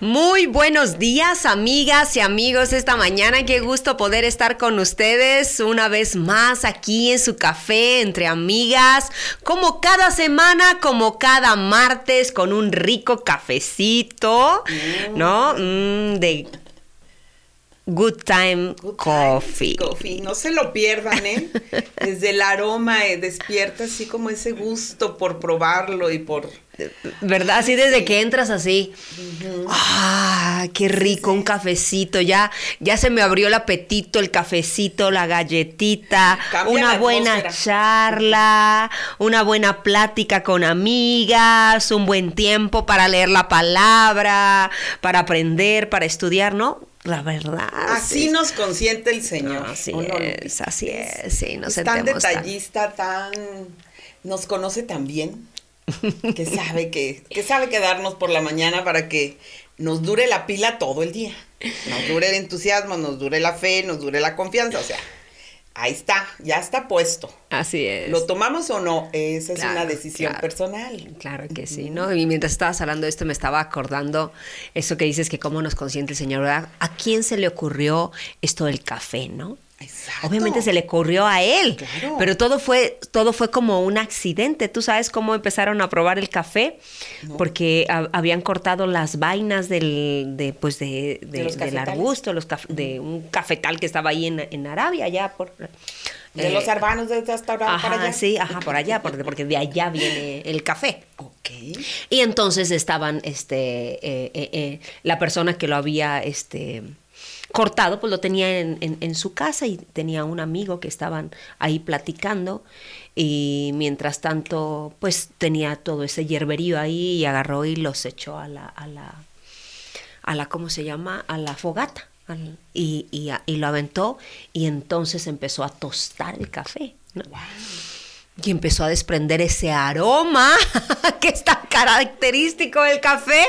Muy buenos días amigas y amigos esta mañana, qué gusto poder estar con ustedes una vez más aquí en su café entre amigas, como cada semana, como cada martes con un rico cafecito, ¿no? Mm, de Good Time Coffee. Coffee. No se lo pierdan, ¿eh? Desde el aroma eh, despierta así como ese gusto por probarlo y por... ¿Verdad? Así desde que entras así. ¡Ah! ¡Qué rico! Un cafecito. Ya, ya se me abrió el apetito, el cafecito, la galletita, una buena charla, una buena plática con amigas, un buen tiempo para leer la palabra, para aprender, para estudiar, ¿no? La verdad. Así nos consiente el Señor. así es, así es. Sí, nos es tan detallista, tan... Nos conoce tan bien que sabe que, que sabe quedarnos por la mañana para que nos dure la pila todo el día. Nos dure el entusiasmo, nos dure la fe, nos dure la confianza. O sea, ahí está, ya está puesto. Así es. ¿Lo tomamos o no? Esa es una decisión personal. Claro que sí, ¿no? Y mientras estabas hablando de esto me estaba acordando eso que dices que cómo nos consiente el Señor, ¿verdad? ¿A quién se le ocurrió esto del café, no? Obviamente se le ocurrió a él, pero todo fue, todo fue como un accidente. ¿Tú sabes cómo empezaron a probar el café? Porque habían cortado las vainas del, de, pues de, del arbusto, los de un cafetal que estaba ahí en, en Arabia, allá por... De los hermanos de hasta ahora para allá. Sí, ajá, por allá, porque, porque de allá viene el café. Ok. Y entonces estaban, este, eh, eh, eh, la persona que lo había, este cortado, pues lo tenía en, su casa y tenía un amigo que estaban ahí platicando y mientras tanto pues tenía todo ese hierberío ahí y agarró y los echó a la, a la, a la ¿cómo se llama? A la fogata y, y, lo aventó y entonces empezó a tostar el café. Y empezó a desprender ese aroma que es tan característico del café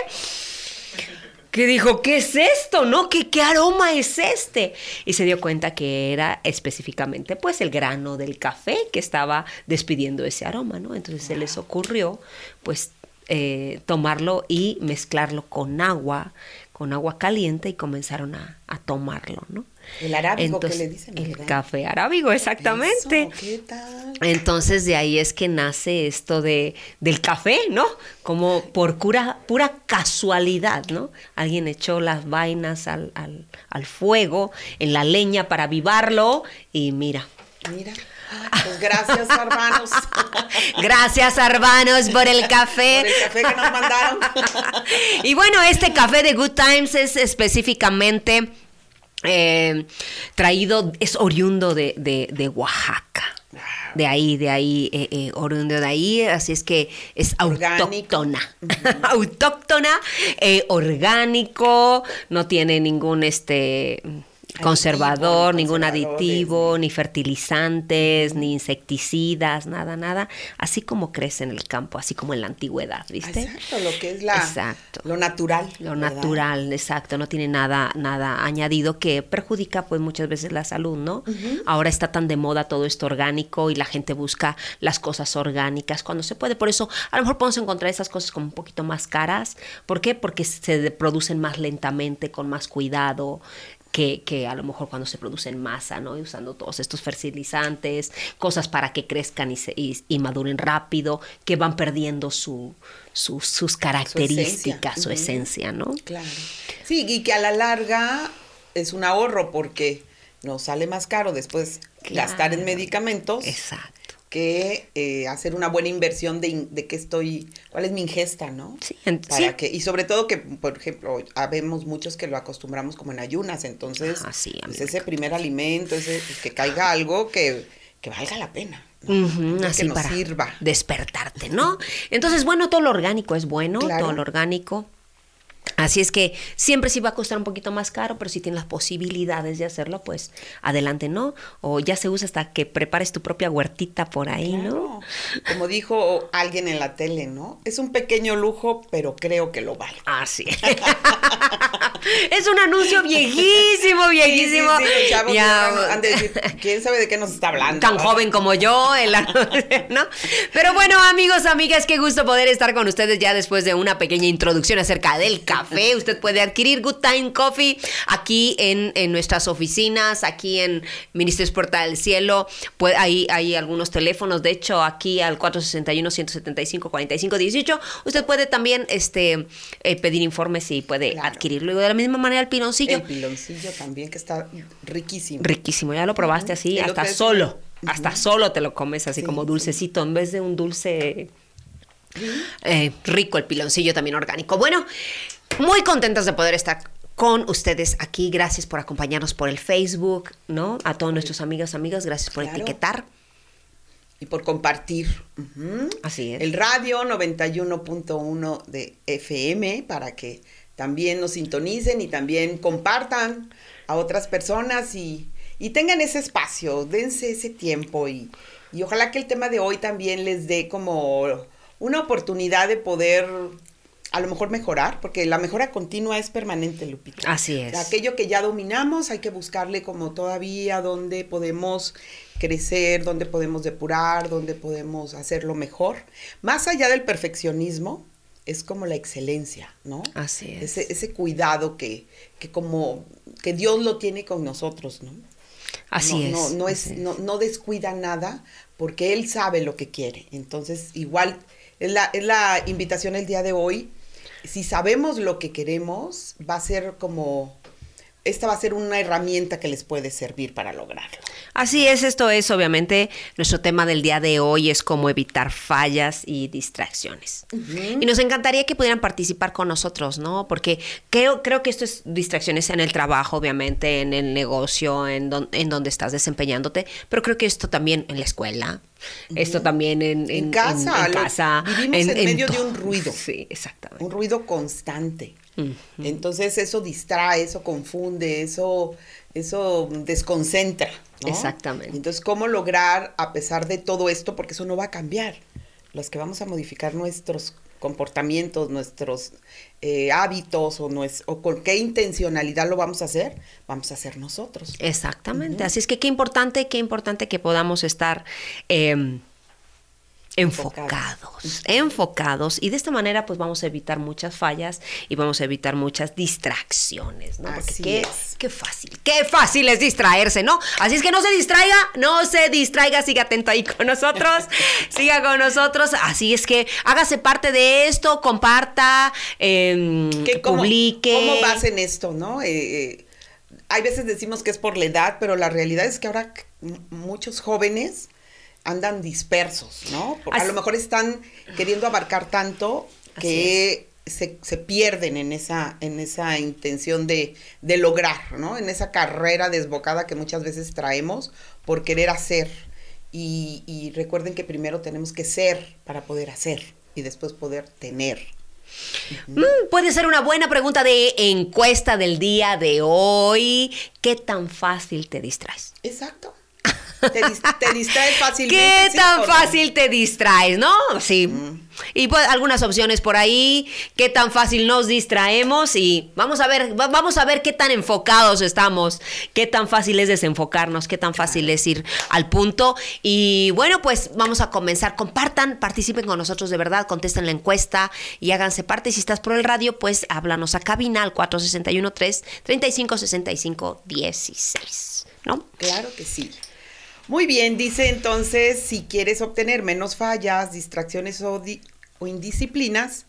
que dijo, ¿qué es esto? ¿No? ¿Qué, ¿Qué aroma es este? Y se dio cuenta que era específicamente pues el grano del café que estaba despidiendo ese aroma, ¿no? Entonces se les ocurrió pues eh, tomarlo y mezclarlo con agua, con agua caliente y comenzaron a, a tomarlo, ¿no? El arábigo que le dicen. El café arábigo, exactamente. ¿qué tal? Entonces de ahí es que nace esto de, del café, ¿no? Como por pura, pura casualidad, ¿no? Alguien echó las vainas al, al, fuego, en la leña para avivarlo y mira. Mira. Pues gracias, hermanos. gracias, hermanos, por el café. Por el café que nos mandaron. y bueno, este café de Good Times es específicamente eh, traído, es oriundo de, de, Oaxaca. De ahí, de ahí, eh, eh, oriundo de ahí, así es que es autóctona. autóctona, orgánico, no tiene ningún este conservador, ningún aditivo, ni fertilizantes, ni insecticidas, nada, nada, así como crece en el campo, así como en la antigüedad, ¿viste? Exacto, lo que es la exacto. lo natural. Lo natural, exacto, no tiene nada nada añadido que perjudica pues muchas veces la salud, ¿no? Ahora está tan de moda todo esto orgánico y la gente busca las cosas orgánicas cuando se puede, por eso a lo mejor podemos encontrar esas cosas como un poquito más caras, ¿por qué? Porque se producen más lentamente, con más cuidado, que, que a lo mejor cuando se produce en masa, ¿no? Y usando todos estos fertilizantes, cosas para que crezcan y, se, y, y maduren rápido, que van perdiendo su, su- sus características, su esencia. esencia, ¿no? Claro. Sí, y que a la larga es un ahorro porque nos sale más caro después gastar en medicamentos Exacto. Que eh, hacer una buena inversión de, de qué estoy, cuál es mi ingesta, ¿no? Sí, Para sí. que, y sobre todo que, por ejemplo, habemos muchos que lo acostumbramos como en ayunas, entonces Ah, sí, pues, ese primer alimento, ese, pues, que caiga algo que, que valga la pena. ¿no? Ujú, que así nos para sirva. despertarte, ¿no? Entonces, bueno, todo lo orgánico es bueno, Claro. todo lo orgánico. Así es que siempre sí va a costar un poquito más caro, pero si tienes las posibilidades de hacerlo, pues adelante, ¿no? O ya se usa hasta que prepares tu propia huertita por ahí, ¿no? Como dijo alguien en la tele, ¿no? Es un pequeño lujo, pero creo que lo vale. Ah, sí. es un anuncio viejísimo, viejísimo. Sí, sí, sí, los chavos Ya- han de decir, ¿quién sabe de qué nos está hablando? tan joven como yo, el anuncio, ¿no? Pero bueno, amigos, amigas, qué gusto poder estar con ustedes ya después de una pequeña introducción acerca del café. Usted puede adquirir Good Time Coffee aquí en, en nuestras oficinas, aquí en Ministerios Puerta del Cielo. Puede, hay, hay algunos teléfonos, de hecho, aquí al 461-175-4518. Usted puede también este, eh, pedir informes y puede Claro. adquirirlo. Y de la misma manera el piloncillo. El piloncillo también, que está riquísimo. Riquísimo, ya lo probaste así, hasta es- solo, hasta solo te lo comes así Sí, como sí. dulcecito, en vez de un dulce eh, rico, el piloncillo también orgánico. Bueno, muy contentos de poder estar con ustedes aquí, gracias por acompañarnos por el Facebook, ¿no? A todos nuestros amigos, amigas, gracias por Claro. etiquetar. Y por compartir. Así es. El radio 91.1 de FM para que también nos sintonicen y también compartan a otras personas y, y tengan ese espacio, dense ese tiempo y, y ojalá que el tema de hoy también les dé como una oportunidad de poder a lo mejor mejorar, porque la mejora continua es permanente, Lupita. Así es. Aquello que ya dominamos, hay que buscarle como todavía dónde podemos crecer, dónde podemos depurar, dónde podemos hacerlo mejor. Más allá del perfeccionismo, es como la excelencia, ¿no? Así es. Ese, ese cuidado que, que como que Dios lo tiene con nosotros, ¿no? Así no, es. No, no, es, no, no descuida nada porque Él sabe lo que quiere. Entonces, igual, es la, es la invitación el día de hoy. Si sabemos lo que queremos, va a ser como, esta va a ser una herramienta que les puede servir para lograrlo. Así es, esto es obviamente nuestro tema del día de hoy, es cómo evitar fallas y distracciones. Y nos encantaría que pudieran participar con nosotros, ¿no? Porque creo, creo que esto es distracciones en el trabajo, obviamente, en el negocio, en, don- en donde estás desempeñándote, pero creo que esto también en la escuela, esto también en, En casa, en lo- casa, vivimos en medio de un ruido. Sí, exactamente. Un ruido constante. Entonces eso distrae, eso confunde, eso, eso desconcentra. ¿no? Exactamente. Entonces, ¿cómo lograr, a pesar de todo esto, porque eso no va a cambiar, los que vamos a modificar nuestros comportamientos, nuestros eh, hábitos o, nues- o con qué intencionalidad lo vamos a hacer, vamos a hacer nosotros. Exactamente. Así es que qué importante, qué importante que podamos estar eh, enfocados, enfocados. Y de esta manera, pues vamos a evitar muchas fallas y vamos a evitar muchas distracciones, ¿no? Porque Así qué, es. qué fácil, qué fácil es distraerse, ¿no? Así es que no se distraiga, no se distraiga, siga atento ahí con nosotros, siga con nosotros. Así es que hágase parte de esto, comparta, eh, ¿Qué- cómo, publique. ¿Cómo vas en esto, no? Eh, eh, hay veces decimos que es por la edad, pero la realidad es que ahora muchos jóvenes andan dispersos, ¿no? Porque a lo mejor están queriendo abarcar tanto que se, se pierden en esa, en esa intención de, de lograr, ¿no? En esa carrera desbocada que muchas veces traemos por querer hacer. Y, y recuerden que primero tenemos que ser para poder hacer y después poder tener. Mm, puede ser una buena pregunta de encuesta del día de hoy. ¿Qué tan fácil te distraes? Exacto. Te, distraes fácilmente. ¿Qué tan fácil te distraes, no? Sí. Mm. Y pues algunas opciones por ahí, qué tan fácil nos distraemos y vamos a ver, vamos a ver qué tan enfocados estamos, qué tan fácil es desenfocarnos, qué tan fácil es ir al punto. Y bueno, pues vamos a comenzar. Compartan, participen con nosotros de verdad, contesten la encuesta y háganse parte. Si estás por el radio, pues háblanos a cabina al 461 3 35 65 16, ¿no? Claro que sí. Muy bien, dice entonces, si quieres obtener menos fallas, distracciones o, indisciplinas,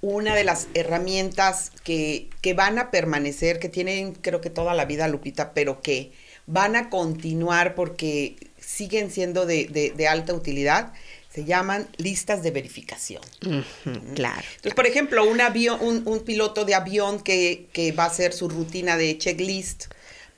una de las herramientas que, van a permanecer, que tienen creo que toda la vida, Lupita, pero que van a continuar porque siguen siendo de, alta utilidad, se llaman listas de verificación. claro. Entonces, por ejemplo, un, avión, un, piloto de avión que, que, va a hacer su rutina de checklist,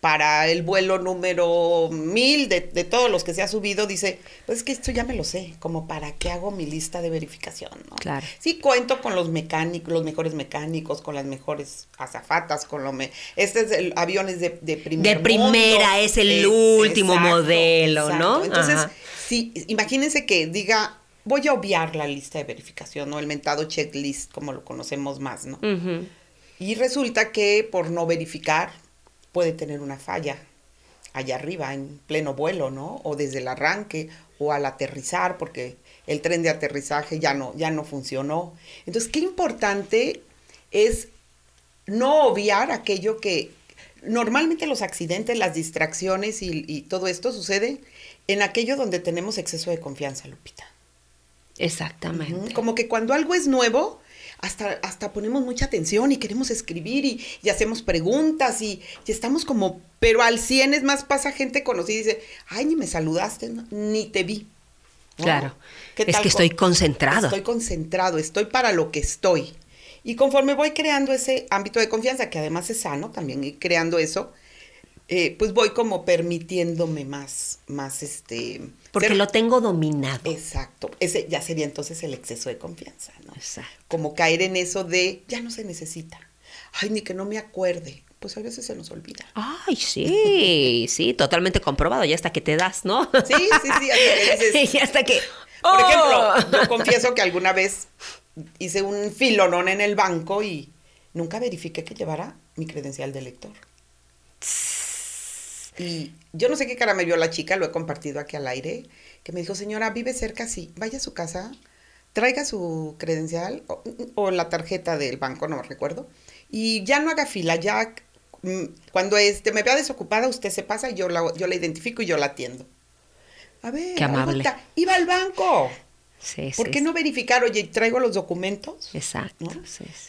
para el vuelo número mil de, todos los que se ha subido, dice, pues es que esto ya me lo sé, como para qué hago mi lista de verificación, ¿no? Claro. Sí cuento con los mecánicos, los mejores mecánicos, con las mejores azafatas, con lo me este es el aviones de, de De primera, es el último modelo, ¿no? Entonces, sí, imagínense que diga, voy a obviar la lista de verificación, ¿no? El mentado checklist, como lo conocemos más, ¿no? Y resulta que por no verificar, puede tener una falla allá arriba, en pleno vuelo, ¿no? O desde el arranque, o al aterrizar, porque el tren de aterrizaje ya no, ya no funcionó. Entonces, qué importante es no obviar aquello que normalmente los accidentes, las distracciones y, y todo esto sucede en aquello donde tenemos exceso de confianza, Lupita. Exactamente. Como que cuando algo es nuevo, hasta, hasta ponemos mucha atención y queremos escribir y, hacemos preguntas y, estamos como, pero al 100 es más pasa gente conocida y dice, ay, ni me saludaste, ni te vi. Claro. es que estoy concentrado. Estoy concentrado, estoy para lo que estoy. Y conforme voy creando ese ámbito de confianza, que además es sano también, y creando eso, eh, pues voy como permitiéndome más, más este... Porque lo tengo dominado. Exacto. Ese ya sería entonces el exceso de confianza, ¿no? Como caer en eso de, ya no se necesita. Ay, ni que no me acuerde. Pues a veces se nos olvida. Ay, sí, sí, totalmente comprobado. Ya hasta que te das, ¿no? Sí, sí, sí. Hasta que dices, hasta que... Por ejemplo, oh". yo confieso que alguna vez hice un filonón en el banco y nunca verifiqué que llevara mi credencial de lector. Y yo no sé qué cara me vio la chica, lo he compartido aquí al aire, que me dijo, señora, vive cerca, sí, vaya a su casa, traiga su credencial o, la tarjeta del banco, no me recuerdo, y ya no haga fila, ya mm, cuando este, me vea desocupada, usted se pasa y yo la, yo la identifico y yo la atiendo. A ver, qué amable. iba al banco. Sí, ¿Por qué no verificar? Oye, traigo los documentos. Exacto.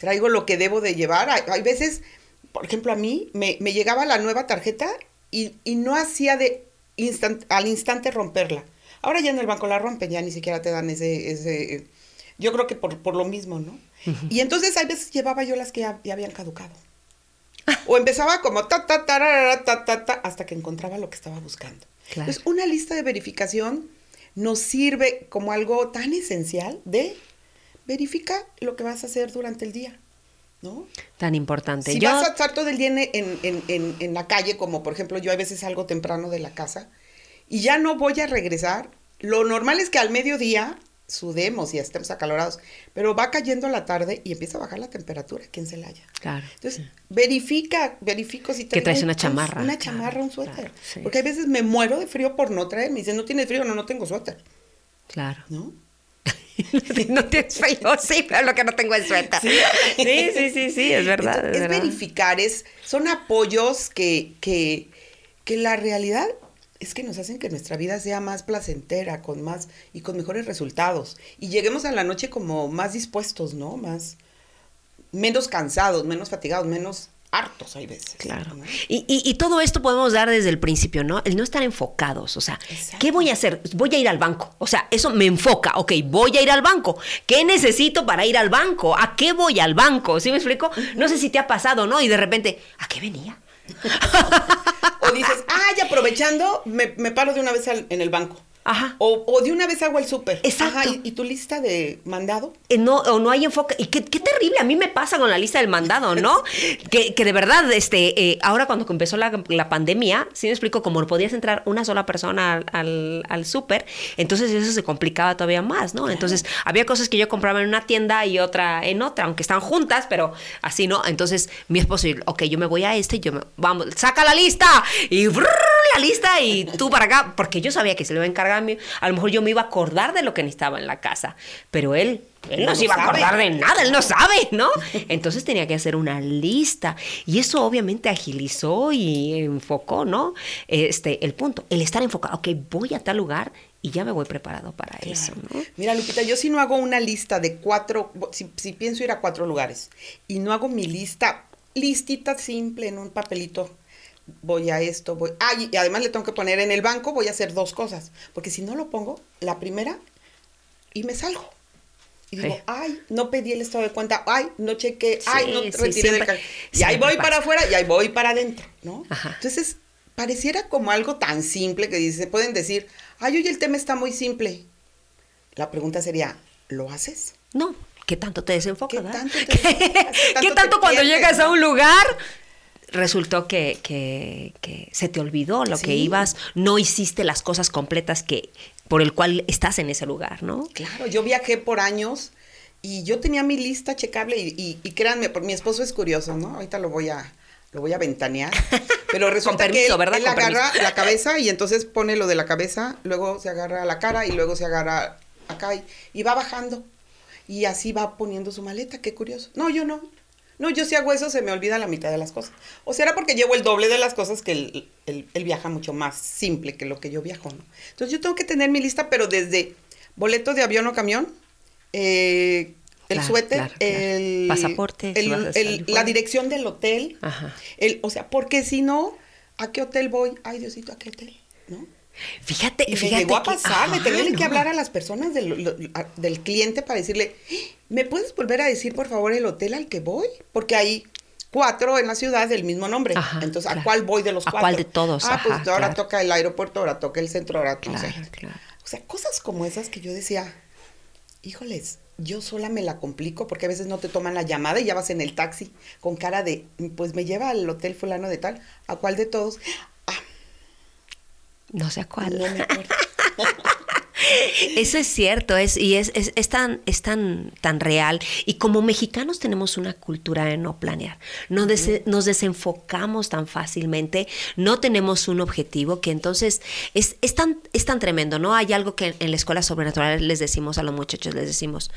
Traigo lo que debo de llevar. Hay, veces, por ejemplo, a mí me, me, llegaba la nueva tarjeta y, no hacía de instant, al instante romperla. Ahora ya en el banco la rompen, ya ni siquiera te dan ese, ese yo creo que por, por lo mismo, ¿no? Y entonces a veces llevaba yo las que ya, habían caducado. o empezaba como ta, ta, ta, ta, ta, ta, hasta que encontraba lo que estaba buscando. Entonces, una lista de verificación nos sirve como algo tan esencial de verifica lo que vas a hacer durante el día. ¿No? Tan importante. Si vas a estar todo el día en, la calle, como por ejemplo yo a veces salgo temprano de la casa, y ya no voy a regresar, lo normal es que al mediodía sudemos y estemos acalorados, pero va cayendo la tarde y empieza a bajar la temperatura aquí en Celaya. Claro. Entonces, verifica, verifico si Que traes una chamarra. Una chamarra, un suéter. Porque a veces me muero de frío por no traer. Me dicen, ¿no tienes frío? No, no tengo suéter. Claro. ¿No? no tienes frío, sí, pero lo que no tengo es suelta. Sí, sí, sí, sí, es verdad. es, verificar, es, son apoyos que, que, que la realidad es que nos hacen que nuestra vida sea más placentera, con más y con mejores resultados. Y lleguemos a la noche como más dispuestos, ¿no? Más menos cansados, menos fatigados, menos hartos hay veces. Claro. Y, y, todo esto podemos dar desde el principio, ¿no? El no estar enfocados. O sea, ¿qué voy a hacer? Voy a ir al banco. O sea, eso me enfoca. Ok, voy a ir al banco. ¿Qué necesito para ir al banco? ¿A qué voy al banco? ¿Sí me explico? No sé si te ha pasado, ¿no? Y de repente, ¿a qué venía? o dices, ay, aprovechando, me, me paro de una vez en el banco. Ajá. O, o de una vez hago el súper. Exacto. Ajá, ¿y, y tu lista de mandado? Eh, no, o no hay enfoque. Y qué, qué terrible, a mí me pasa con la lista del mandado, ¿no? que, que de verdad, este, eh, ahora cuando empezó la, la pandemia, sí me explico, como podías entrar una sola persona al, al, al súper, entonces eso se complicaba todavía más, ¿no? Entonces había cosas que yo compraba en una tienda y otra en otra, aunque estaban juntas, pero así, ¿no? Entonces mi esposo, ok, yo me voy a este, yo me, vamos, saca la lista y brrr, la lista y tú para acá, porque yo sabía que se le iba a encargar a mí, a lo mejor yo me iba a acordar de lo que necesitaba en la casa, pero él, él no, No se iba a sabe. acordar de nada, él no sabe, ¿no? Entonces tenía que hacer una lista y eso obviamente agilizó y enfocó, ¿no? Este, el punto, el estar enfocado, ok, voy a tal lugar y ya me voy preparado para eso, ¿no? Mira, Lupita, yo si no hago una lista de cuatro, si, si pienso ir a cuatro lugares y no hago mi lista, listita simple en un papelito, voy a esto, voy... Ah, y además le tengo que poner en el banco, voy a hacer dos cosas, porque si no lo pongo, la primera, y me salgo. Y digo, Sí. ay, no pedí el estado de cuenta, ay, no chequé, ay, Sí, no sí, retiré siempre- del Y ahí voy pasa. para afuera y ahí voy para adentro, ¿no? Ajá. Entonces, pareciera como algo tan simple que dice, pueden decir, ay, oye, el tema está muy simple. La pregunta sería, ¿lo haces? No, ¿qué tanto te desenfoca? ¿Qué tanto te ¿Qué, desenfocas? ¿Qué qué tanto tanto cuando pierdes, llegas a no? un lugar resultó que, que- que se te olvidó lo que ibas, no hiciste las cosas completas que por el cual estás en ese lugar, ¿no? Claro, yo viajé por años y yo tenía mi lista checable y, y, y créanme, por, mi esposo es curioso, ¿no? Ahorita lo voy a, lo voy a ventanear. Pero resulta permiso, que él, ¿verdad? él agarra permiso. la cabeza y entonces pone lo de la cabeza, luego se agarra la cara y luego se agarra acá y, y va bajando. Y así va poniendo su maleta, qué curioso. No, yo no. No, yo si hago eso se me olvida la mitad de las cosas. O será porque llevo el doble de las cosas que él, él- él viaja mucho más simple que lo que yo viajo, ¿no? Entonces yo tengo que tener mi lista, pero desde boletos de avión o camión, eh, el Claro, suéter, claro, claro. el Pasaporte, el- el- la dirección del hotel, Ajá. el, o sea, porque si no, ¿a qué hotel voy? Ay, Diosito, ¿a qué hotel? ¿No? Fíjate, Y me fíjate llegó a que- pasar que no. hablar a las personas del, lo- a- del cliente para decirle, ¿me puedes volver a decir, por favor, el hotel al que voy? Porque hay cuatro en la ciudad del mismo nombre. Ajá, Entonces, ¿a claro. cuál voy de los ¿A cuatro? cuál de todos? Ah, pues Ajá, ahora claro. toca el aeropuerto, ahora toca el centro, ahora no sé. Claro, claro. O sea, cosas como esas que yo decía, híjoles, yo sola me la complico porque a veces no te toman la llamada y ya vas en el taxi con cara de, pues me lleva al hotel fulano de tal, ¿a cuál de todos? No sé a cuál. no me acuerdo. Eso es cierto, es, y es, es, es tan, es tan, tan real. Y como mexicanos tenemos una cultura de no planear. No dese- nos desenfocamos tan fácilmente, no tenemos un objetivo que entonces es, es, tan, es tan tremendo, ¿no? Hay algo que en, en la escuela sobrenatural les decimos a los muchachos, les decimos,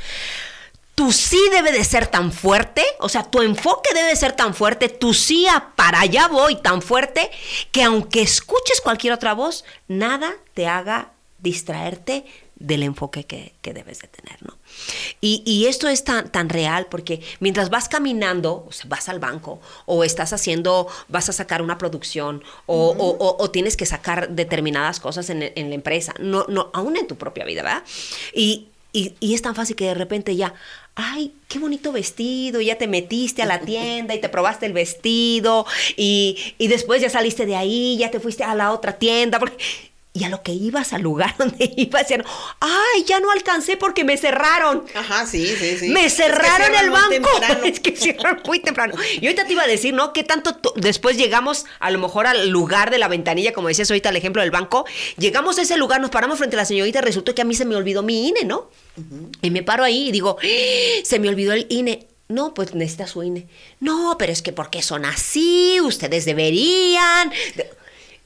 tu sí debe de ser tan fuerte, o sea, tu enfoque debe ser tan fuerte, tu sí a para allá voy tan fuerte, que aunque escuches cualquier otra voz, nada te haga distraerte del enfoque que, que debes de tener, ¿no? Y, y esto es tan, tan real porque mientras vas caminando, o sea, vas al banco, o estás haciendo, vas a sacar una producción, o, o- o- o tienes que sacar determinadas cosas en, en la empresa, no, no, aún en tu propia vida, ¿verdad? Y, y, y es tan fácil que de repente ya, ay, qué bonito vestido, ya te metiste a la tienda y te probaste el vestido y, y después ya saliste de ahí, ya te fuiste a la otra tienda, porque... Y a lo que ibas, al lugar donde ibas, decían, ay, ya no alcancé porque me cerraron. Ajá, sí, sí, sí. Me Es que cerraron el banco. Es que cierran muy temprano. Y ahorita te iba a decir, ¿no? ¿Qué tanto después llegamos a lo mejor al lugar de la ventanilla, como decías ahorita el ejemplo del banco? Llegamos a ese lugar, nos paramos frente a la señorita resultó que a mí se me olvidó mi INE, ¿no? Y me paro ahí y digo, ¡Ah! se me olvidó el INE. No, pues necesita su INE. No, pero es que porque son así, ustedes deberían. De-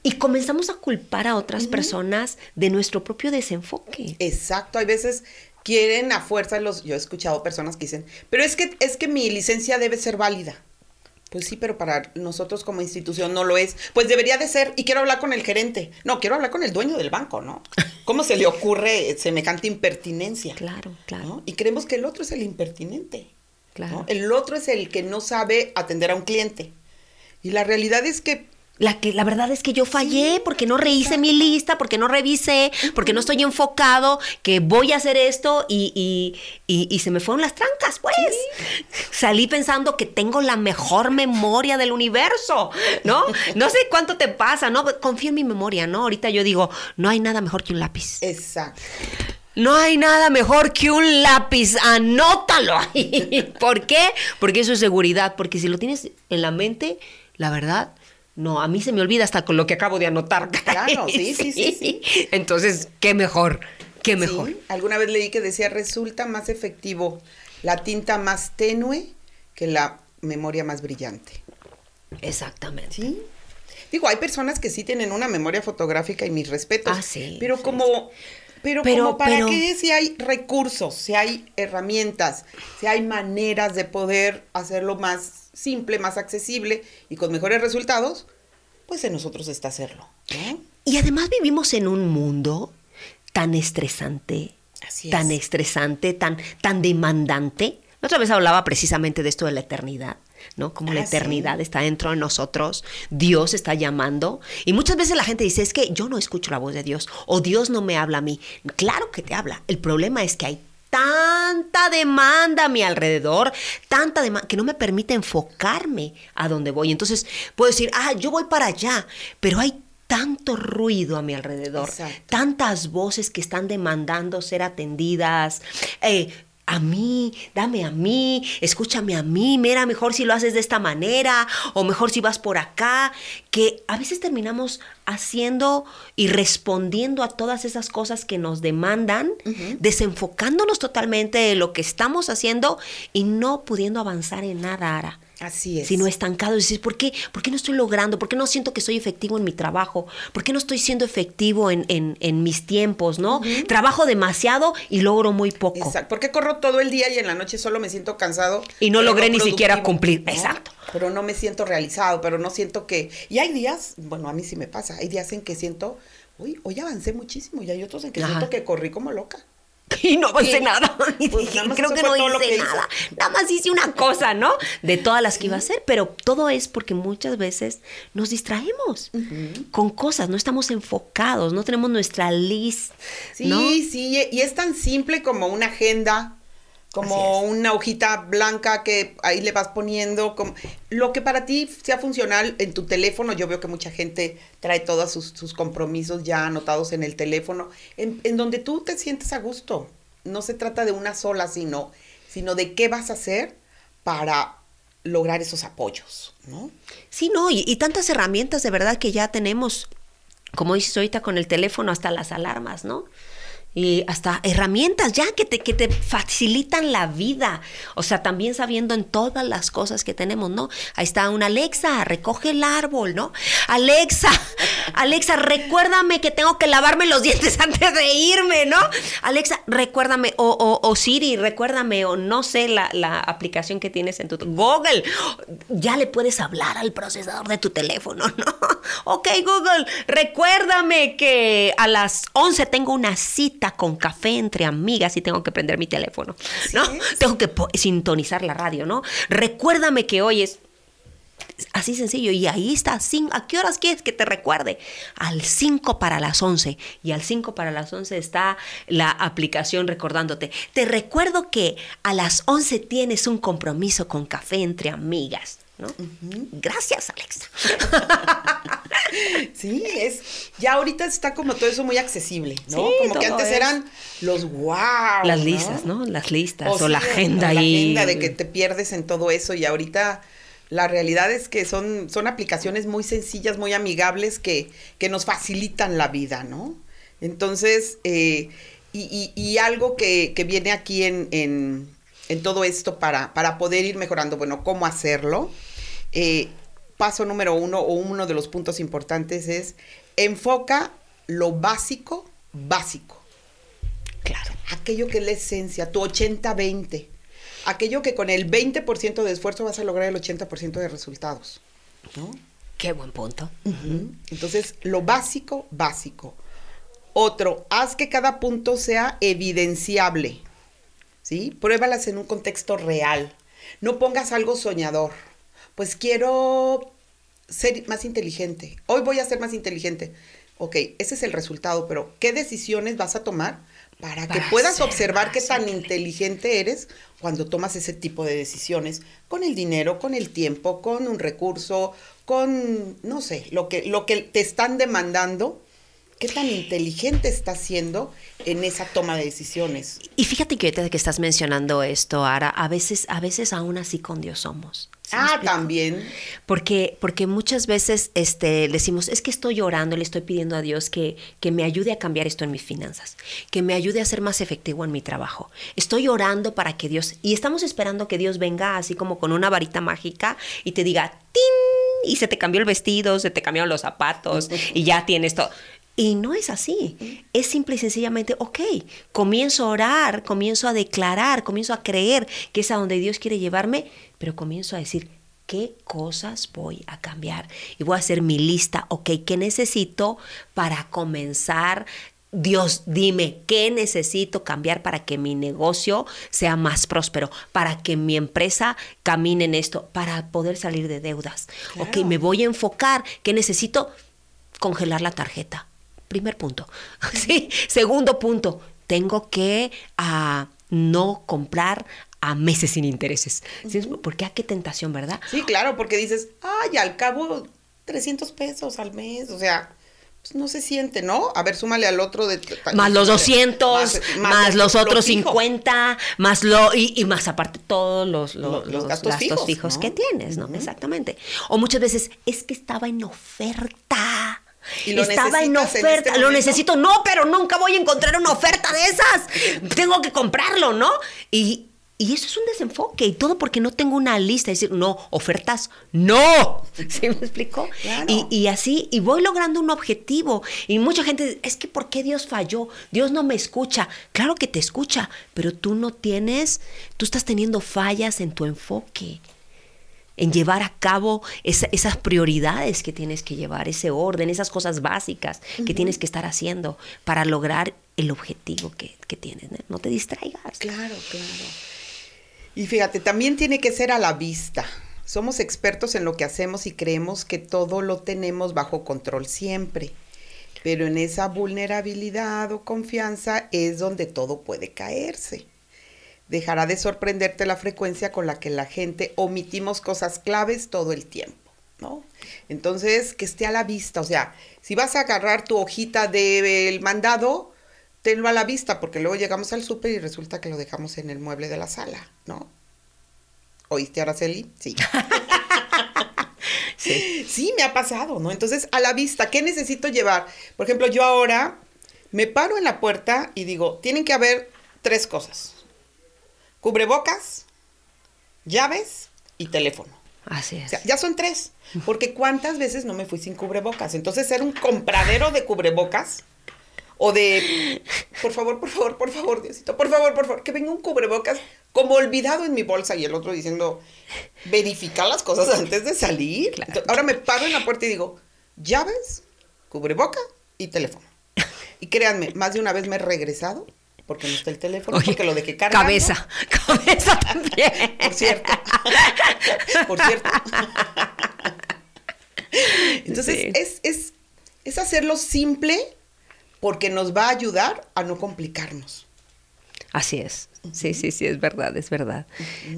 Y comenzamos a culpar a otras personas de nuestro propio desenfoque. Exacto, hay veces quieren a fuerza los, yo he escuchado personas que dicen, pero es que es que mi licencia debe ser válida. Pues sí, pero para nosotros como institución no lo es. Pues debería de ser, y quiero hablar con el gerente. No, quiero hablar con el dueño del banco, ¿no? ¿Cómo se le ocurre semejante impertinencia? Claro, claro. ¿no? Y creemos que el otro es el impertinente. Claro. ¿no? El otro es el que no sabe atender a un cliente. Y la realidad es que La, que, la verdad es que yo fallé porque no rehice mi lista, porque no revisé, porque no estoy enfocado, que voy a hacer esto y, y, se me fueron las trancas, pues. Salí pensando que tengo la mejor memoria del universo, ¿no? No sé cuánto te pasa, ¿no? Confío en mi memoria, ¿no? Ahorita yo digo, no hay nada mejor que un lápiz. Exacto. No hay nada mejor que un lápiz, anótalo ahí. ¿Por qué? Porque eso es seguridad, porque si lo tienes en la mente, la verdad, no, a mí se me olvida hasta con lo que acabo de anotar. Claro, sí, sí, sí, sí. Entonces, qué mejor, qué mejor. Alguna vez leí que decía, resulta más efectivo la tinta más tenue que la memoria más brillante. Exactamente. Sí. Digo, hay personas que sí tienen una memoria fotográfica y mis respetos. Ah, sí. Pero como pero, como para qué si hay recursos, si hay herramientas, si hay maneras de poder hacerlo más simple, más accesible y con mejores resultados, pues en nosotros está hacerlo. Y además vivimos en un mundo tan estresante, tan estresante, tan, tan demandante. La otra vez hablaba precisamente de esto de la eternidad. ¿no? Como la ah, eternidad está dentro de nosotros, Dios está llamando. Y muchas veces la gente dice, es que yo no escucho la voz de Dios o Dios no me habla a mí. Claro que te habla. El problema es que hay tanta demanda a mi alrededor, tanta demanda que no me permite enfocarme a donde voy. Entonces puedo decir, ah, yo voy para allá, pero hay tanto ruido a mi alrededor, tantas voces que están demandando ser atendidas, eh, a mí, dame a mí, escúchame a mí, mira, mejor si lo haces de esta manera o mejor si vas por acá, que a veces terminamos haciendo y respondiendo a todas esas cosas que nos demandan, desenfocándonos totalmente de lo que estamos haciendo y no pudiendo avanzar en nada, Ara. Así es. Sino estancado. Es decir, ¿por qué, ¿por qué no estoy logrando? ¿Por qué no siento que soy efectivo en mi trabajo? ¿Por qué no estoy siendo efectivo en, en, mis tiempos, no? Trabajo demasiado y logro muy poco. Exacto. ¿Por qué corro todo el día y en la noche solo me siento cansado? Y no logré ni siquiera cumplir. Exacto. Pero no me siento realizado, pero no siento que... Y hay días, bueno, a mí sí me pasa, hay días en que siento, uy, hoy avancé muchísimo y hay otros en que siento que corrí como loca. Y no hice nada. Pues Creo que no hice nada. Nada más hice una cosa, ¿no? De todas las que iba a hacer. Pero todo es porque muchas veces nos distraemos con cosas, no estamos enfocados, no tenemos nuestra lista. Sí, sí, y es tan simple como una agenda como una hojita blanca que ahí le vas poniendo, como, lo que para ti sea funcional en tu teléfono, yo veo que mucha gente trae todos sus, compromisos ya anotados en el teléfono, en, donde tú te sientes a gusto. No se trata de una sola, sino, sino de qué vas a hacer para lograr esos apoyos, ¿no? Sí, no, y, y tantas herramientas de verdad que ya tenemos, como dices ahorita con el teléfono, hasta las alarmas, ¿no? Y hasta herramientas ya que te, que te facilitan la vida. O sea, también sabiendo en todas las cosas que tenemos, ¿no? Ahí está una Alexa, recoge el árbol, ¿no? Alexa, Alexa, recuérdame que tengo que lavarme los dientes antes de irme, ¿no? Alexa, recuérdame, o, o, Siri, recuérdame, o no sé, la, la, aplicación que tienes en tu Google. Ya le puedes hablar al procesador de tu teléfono, ¿no? Ok, Google, recuérdame que a las 11 tengo una cita con café entre amigas y tengo que prender mi teléfono, ¿no? Tengo que sintonizar la radio, ¿no? Recuérdame que hoy es así sencillo. Y ahí está. ¿A qué horas quieres que te recuerde? Al 5 para las 11. Y al 5 para las 11 está la aplicación recordándote. Te recuerdo que a las 11 tienes un compromiso con café entre amigas. ¿no? Gracias, Alexa. sí, es. Ya ahorita está como todo eso muy accesible, ¿no? como que antes eran los wow. Las listas, ¿no? Las listas o, la agenda La agenda de que te pierdes en todo eso y ahorita la realidad es que son, son aplicaciones muy sencillas, muy amigables que, que nos facilitan la vida, ¿no? Entonces, eh, y, y, algo que, que viene aquí en, en, en, todo esto para, para poder ir mejorando, bueno, ¿cómo hacerlo? Eh, paso número uno o uno de los puntos importantes es enfoca lo básico, básico. Claro. Aquello que es la esencia, tu 80-20. Aquello que con el 20% de esfuerzo vas a lograr el 80% de resultados. ¿no? Qué buen punto. Entonces, lo básico, básico. Otro, haz que cada punto sea evidenciable. ¿Sí? Pruébalas en un contexto real. No pongas algo soñador pues quiero ser más inteligente. Hoy voy a ser más inteligente. Ok, ese es el resultado, pero ¿qué decisiones vas a tomar para, que puedas observar qué tan inteligente eres cuando tomas ese tipo de decisiones con el dinero, con el tiempo, con un recurso, con, no sé, lo que, lo que te están demandando? ¿Qué tan inteligente estás siendo en esa toma de decisiones? Y fíjate que ahorita que estás mencionando esto, Ara, a veces, a veces aún así con Dios somos ah, también. Porque, porque muchas veces este, decimos, es que estoy llorando, le estoy pidiendo a Dios que, que me ayude a cambiar esto en mis finanzas, que me ayude a ser más efectivo en mi trabajo. Estoy orando para que Dios, y estamos esperando que Dios venga así como con una varita mágica y te diga, ¡tin! Y se te cambió el vestido, se te cambiaron los zapatos y ya tienes todo. Y no es así. Es simple y sencillamente, ok, comienzo a orar, comienzo a declarar, comienzo a creer que es a donde Dios quiere llevarme, pero comienzo a decir, ¿qué cosas voy a cambiar? Y voy a hacer mi lista, ok, ¿qué necesito para comenzar? Dios, dime, ¿qué necesito cambiar para que mi negocio sea más próspero? Para que mi empresa camine en esto, para poder salir de deudas. Ok, me voy a enfocar, ¿qué necesito? Congelar la tarjeta. Primer punto. Sí. Segundo punto, tengo que ah, no comprar a meses sin intereses. Porque qué? qué tentación, ¿verdad? Sí, claro, porque dices, ay, al cabo 300 pesos al mes, o sea, pues no se siente, ¿no? A ver, súmale al otro de... Más los 200, más, los otros 50, más lo... Y, más aparte todos los, los, gastos, fijos, que tienes, ¿no? Exactamente. O muchas veces, es que estaba en oferta. Estaba en este oferta, lo necesito, no, pero nunca voy a encontrar una oferta de esas. Tengo que comprarlo, ¿no? Y, y eso es un desenfoque y todo porque no tengo una lista. Es decir, no, ofertas, no. ¿Sí me explicó? Y, y, así, y voy logrando un objetivo. Y mucha gente, es que ¿por qué Dios falló? Dios no me escucha. Claro que te escucha, pero tú no tienes, tú estás teniendo fallas en tu enfoque en llevar a cabo esas prioridades que tienes que llevar, ese orden, esas cosas básicas que tienes que estar haciendo para lograr el objetivo que, que tienes. No te distraigas. Claro, claro. Y fíjate, también tiene que ser a la vista. Somos expertos en lo que hacemos y creemos que todo lo tenemos bajo control siempre. Pero en esa vulnerabilidad o confianza es donde todo puede caerse. Dejará de sorprenderte la frecuencia con la que la gente omitimos cosas claves todo el tiempo, ¿no? Entonces, que esté a la vista. O sea, si vas a agarrar tu hojita del mandado, tenlo a la vista, porque luego llegamos al súper y resulta que lo dejamos en el mueble de la sala, ¿no? ¿Oíste, Araceli? Sí. sí. Sí, me ha pasado, ¿no? Entonces, a la vista, ¿qué necesito llevar? Por ejemplo, yo ahora me paro en la puerta y digo, tienen que haber tres cosas. Cubrebocas, llaves y teléfono. Así es. O sea, ya son tres. Porque cuántas veces no me fui sin cubrebocas. Entonces era un compradero de cubrebocas o de, por favor, por favor, por favor, Diosito, por favor, por favor, que venga un cubrebocas como olvidado en mi bolsa y el otro diciendo, verificar las cosas antes de salir. ahora me paro en la puerta y digo, llaves, cubreboca y teléfono. Y créanme, más de una vez me he regresado porque no está el teléfono, porque lo dejé cargando. Cabeza, cabeza también. Por cierto. Por cierto. Entonces, es, es, es hacerlo simple porque nos va a ayudar a no complicarnos. Así es. Sí, sí, sí, es verdad, es verdad.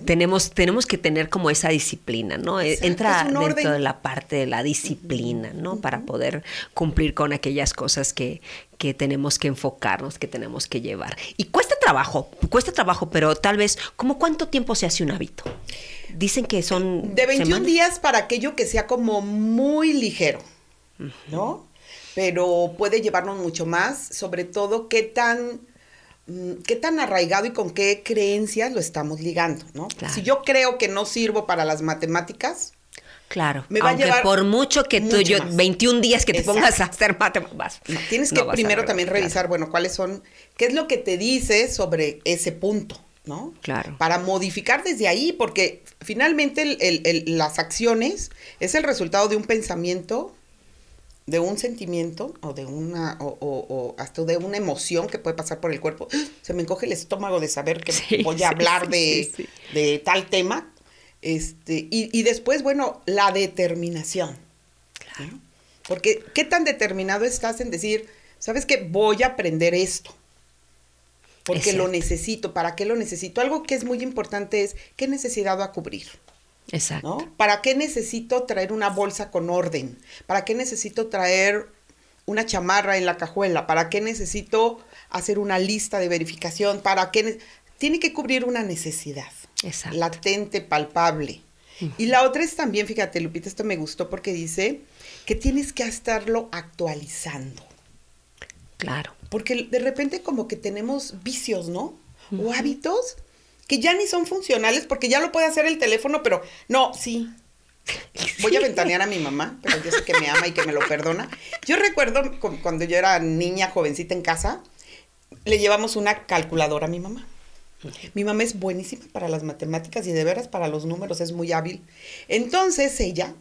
tenemos, tenemos que tener como esa disciplina, ¿no? E, entra dentro de la parte de la disciplina, ¿no? Para poder cumplir con aquellas cosas que, que tenemos que enfocarnos, que tenemos que llevar. Y cuesta trabajo, cuesta trabajo, pero tal vez, ¿cómo cuánto tiempo se hace un hábito? Dicen que son... De 21 días para aquello que sea como muy ligero, ¿no? pero puede llevarnos mucho más, sobre todo qué tan, qué tan arraigado y con qué creencias lo estamos ligando, ¿no? Si yo creo que no sirvo para las matemáticas, Claro, me va a llevar por mucho que tú, yo, 21 días que te pongas a hacer matemáticas. tienes que primero también revisar, bueno, cuáles son, qué es lo que te dice sobre ese punto, ¿no? Claro. Para modificar desde ahí, porque finalmente las acciones es el resultado de un pensamiento de un sentimiento o de una o, o, hasta de una emoción que puede pasar por el cuerpo. Se me encoge el estómago de saber que voy a hablar de, de, tal tema. Este, y, y, después, bueno, la determinación. Claro. Porque qué tan determinado estás en decir, ¿sabes qué? Voy a aprender esto. Porque lo necesito. ¿Para qué lo necesito? Algo que es muy importante es, ¿qué necesidad va a cubrir? Exacto. ¿no? ¿Para qué necesito traer una bolsa con orden? ¿Para qué necesito traer una chamarra en la cajuela? ¿Para qué necesito hacer una lista de verificación? ¿Para qué? ne- Tiene que cubrir una necesidad Exacto. latente, palpable. Y la otra es también, fíjate, Lupita, esto me gustó porque dice que tienes que estarlo actualizando. Claro. Porque de repente como que tenemos vicios, ¿no? O hábitos que ya ni son funcionales porque ya lo puede hacer el teléfono, pero no, sí. Voy a ventanear a mi mamá, pero yo sé que me ama y que me lo perdona. Yo recuerdo cu- cuando yo era niña, jovencita en casa, le llevamos una calculadora a mi mamá. Mi mamá es buenísima para las matemáticas y de veras para los números es muy hábil. Entonces ella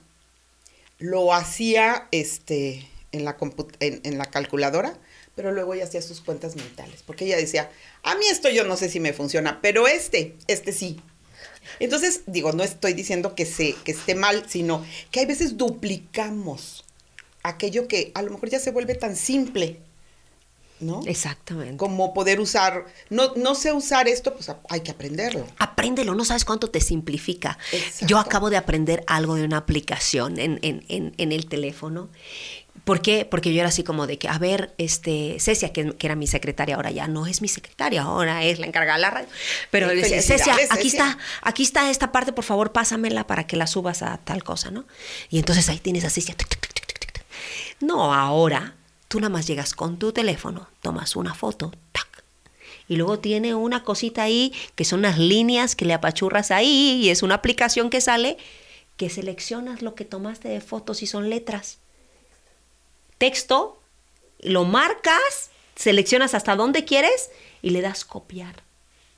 lo hacía este, en, la en, en la calculadora, pero luego ella hacía sus cuentas mentales, porque ella decía, a mí esto yo no sé si me funciona, pero este, este sí. Entonces, digo, no estoy diciendo que, se, que esté mal, sino que hay veces duplicamos aquello que a lo mejor ya se vuelve tan simple, ¿no? Exactamente. Como poder usar, no, no sé usar esto, pues hay que aprenderlo. Apréndelo, no sabes cuánto te simplifica. Exacto. Yo acabo de aprender algo de una aplicación en, en- en- en el teléfono. ¿Por qué? Porque yo era así como de que, a ver, este, Cecia, que, que era mi secretaria, ahora ya no es mi secretaria, ahora es la encargada de la radio. Pero Sí, le decía, Cecia, aquí Cecia". está, aquí está esta parte, por favor, pásamela para que la subas a tal cosa, ¿no? Y entonces ahí tienes a Cecia. tuc, tuc, tuc. No, ahora tú nada más llegas con tu teléfono, tomas una foto, tac, y luego tiene una cosita ahí que son unas líneas que le apachurras ahí y es una aplicación que sale que seleccionas lo que tomaste de fotos y son letras. Texto, lo marcas, seleccionas hasta dónde quieres y le das copiar.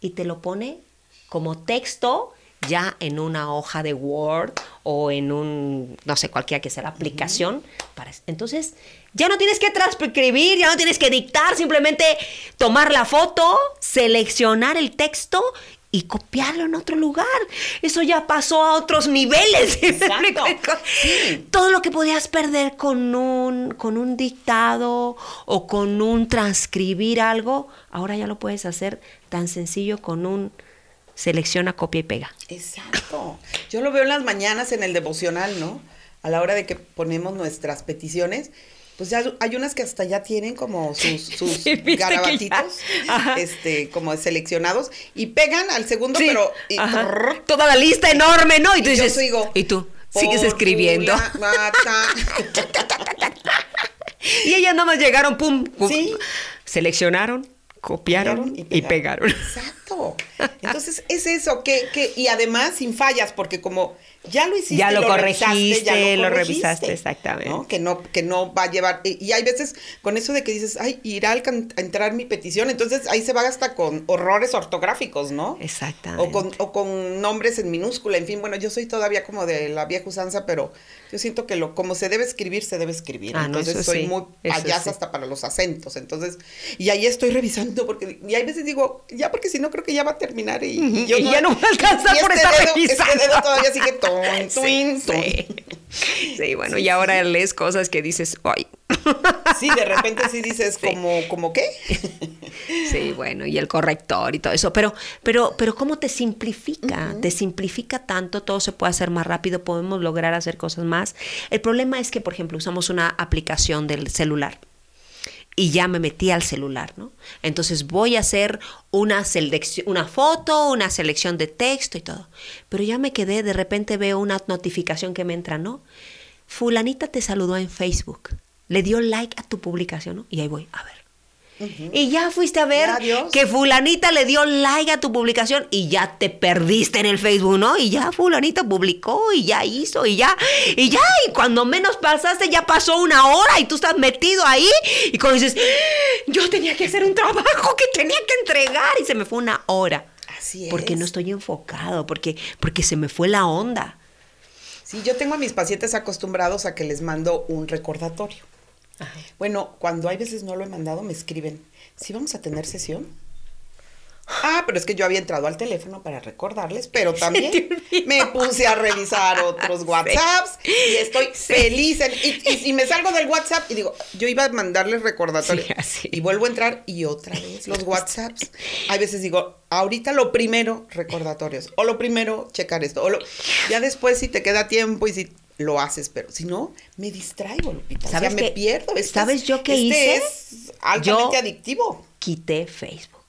Y te lo pone como texto ya en una hoja de Word o en un, no sé, cualquiera que sea la aplicación. Para, entonces, ya no tienes que transcribir, ya no tienes que dictar, simplemente tomar la foto, seleccionar el texto y copiarlo en otro lugar. Eso ya pasó a otros niveles. ¿sí me Exacto. Sí. Todo lo que podías perder con un, con un dictado o con un transcribir algo, ahora ya lo puedes hacer tan sencillo con un selecciona, copia y pega. Exacto. Yo lo veo en las mañanas en el devocional, ¿no? A la hora de que ponemos nuestras peticiones, pues ya hay unas que hasta ya tienen como sus, sus este, como seleccionados, y pegan al segundo, Sí, pero y ajá. trrr, Toda la lista enorme, ¿no? Y tú y yo dices, sigo, y tú sigues escribiendo. Y ellas nada más llegaron, pum, pum, Sí. seleccionaron, copiaron y pegaron. Exacto. Entonces, es eso, que, que, y además sin fallas, porque como ya lo hiciste, Ya lo revisaste, corregiste, lo corregiste, revisaste, exactamente. ¿no? Que no, que no va a llevar, y, y hay veces con eso de que dices, ay, irá a, entrar mi petición, entonces ahí se va hasta con horrores ortográficos, ¿no? Exactamente. O con, o con nombres en minúscula, en fin, bueno, yo soy todavía como de la vieja usanza, pero yo siento que lo, como se debe escribir, se debe escribir. Ah, no, entonces eso soy sí, muy payasa sí. hasta para los acentos. Entonces, y ahí estoy revisando, porque, y hay veces digo, ya porque si no creo que ya va a terminar y, y yo Y ya no me alcanza y por este estar dedo, revisando. Este dedo todavía sigue ton, Sí, twin, sí. ton. Sí, bueno, y ahora lees cosas que dices, ay. Sí, de repente sí dices Sí. como, como qué. Sí, bueno, y el corrector y todo eso. Pero, pero, pero ¿cómo te simplifica? Te simplifica tanto, todo se puede hacer más rápido, podemos lograr hacer cosas más. El problema es que, por ejemplo, usamos una aplicación del celular. Y ya me metí al celular, ¿no? Entonces voy a hacer una selección, una foto, una selección de texto y todo. Pero ya me quedé, de repente veo una notificación que me entra, ¿no? Fulanita te saludó en Facebook. Le dio like a tu publicación, ¿no? Y ahí voy, a ver. Y ya fuiste a ver Ya, que fulanita le dio like a tu publicación y ya te perdiste en el Facebook, ¿no? Y ya fulanita publicó y ya hizo y ya, y ya, y cuando menos pasaste ya pasó una hora y tú estás metido ahí y cuando dices, "Ah, yo tenía que hacer un trabajo que tenía que entregar y se me fue una hora. Así es. Porque no estoy enfocado, porque, porque se me fue la onda. Sí, yo tengo a mis pacientes acostumbrados a que les mando un recordatorio. Bueno, cuando hay veces no lo he mandado, me escriben, ¿sí vamos a tener sesión? Ah, pero es que yo había entrado al teléfono para recordarles, pero también me puse a revisar otros WhatsApps y estoy feliz. y, me salgo del WhatsApp y digo, yo iba a mandarles recordatorios y vuelvo a entrar y otra vez los WhatsApps. Hay veces digo, ahorita lo primero, recordatorios, o lo primero, checar esto, o ya después si te queda tiempo y si lo haces, pero si no, me distraigo, Lupita. ¿Sabes me pierdo. ¿Sabes yo qué este hice? Es altamente adictivo. Quité Facebook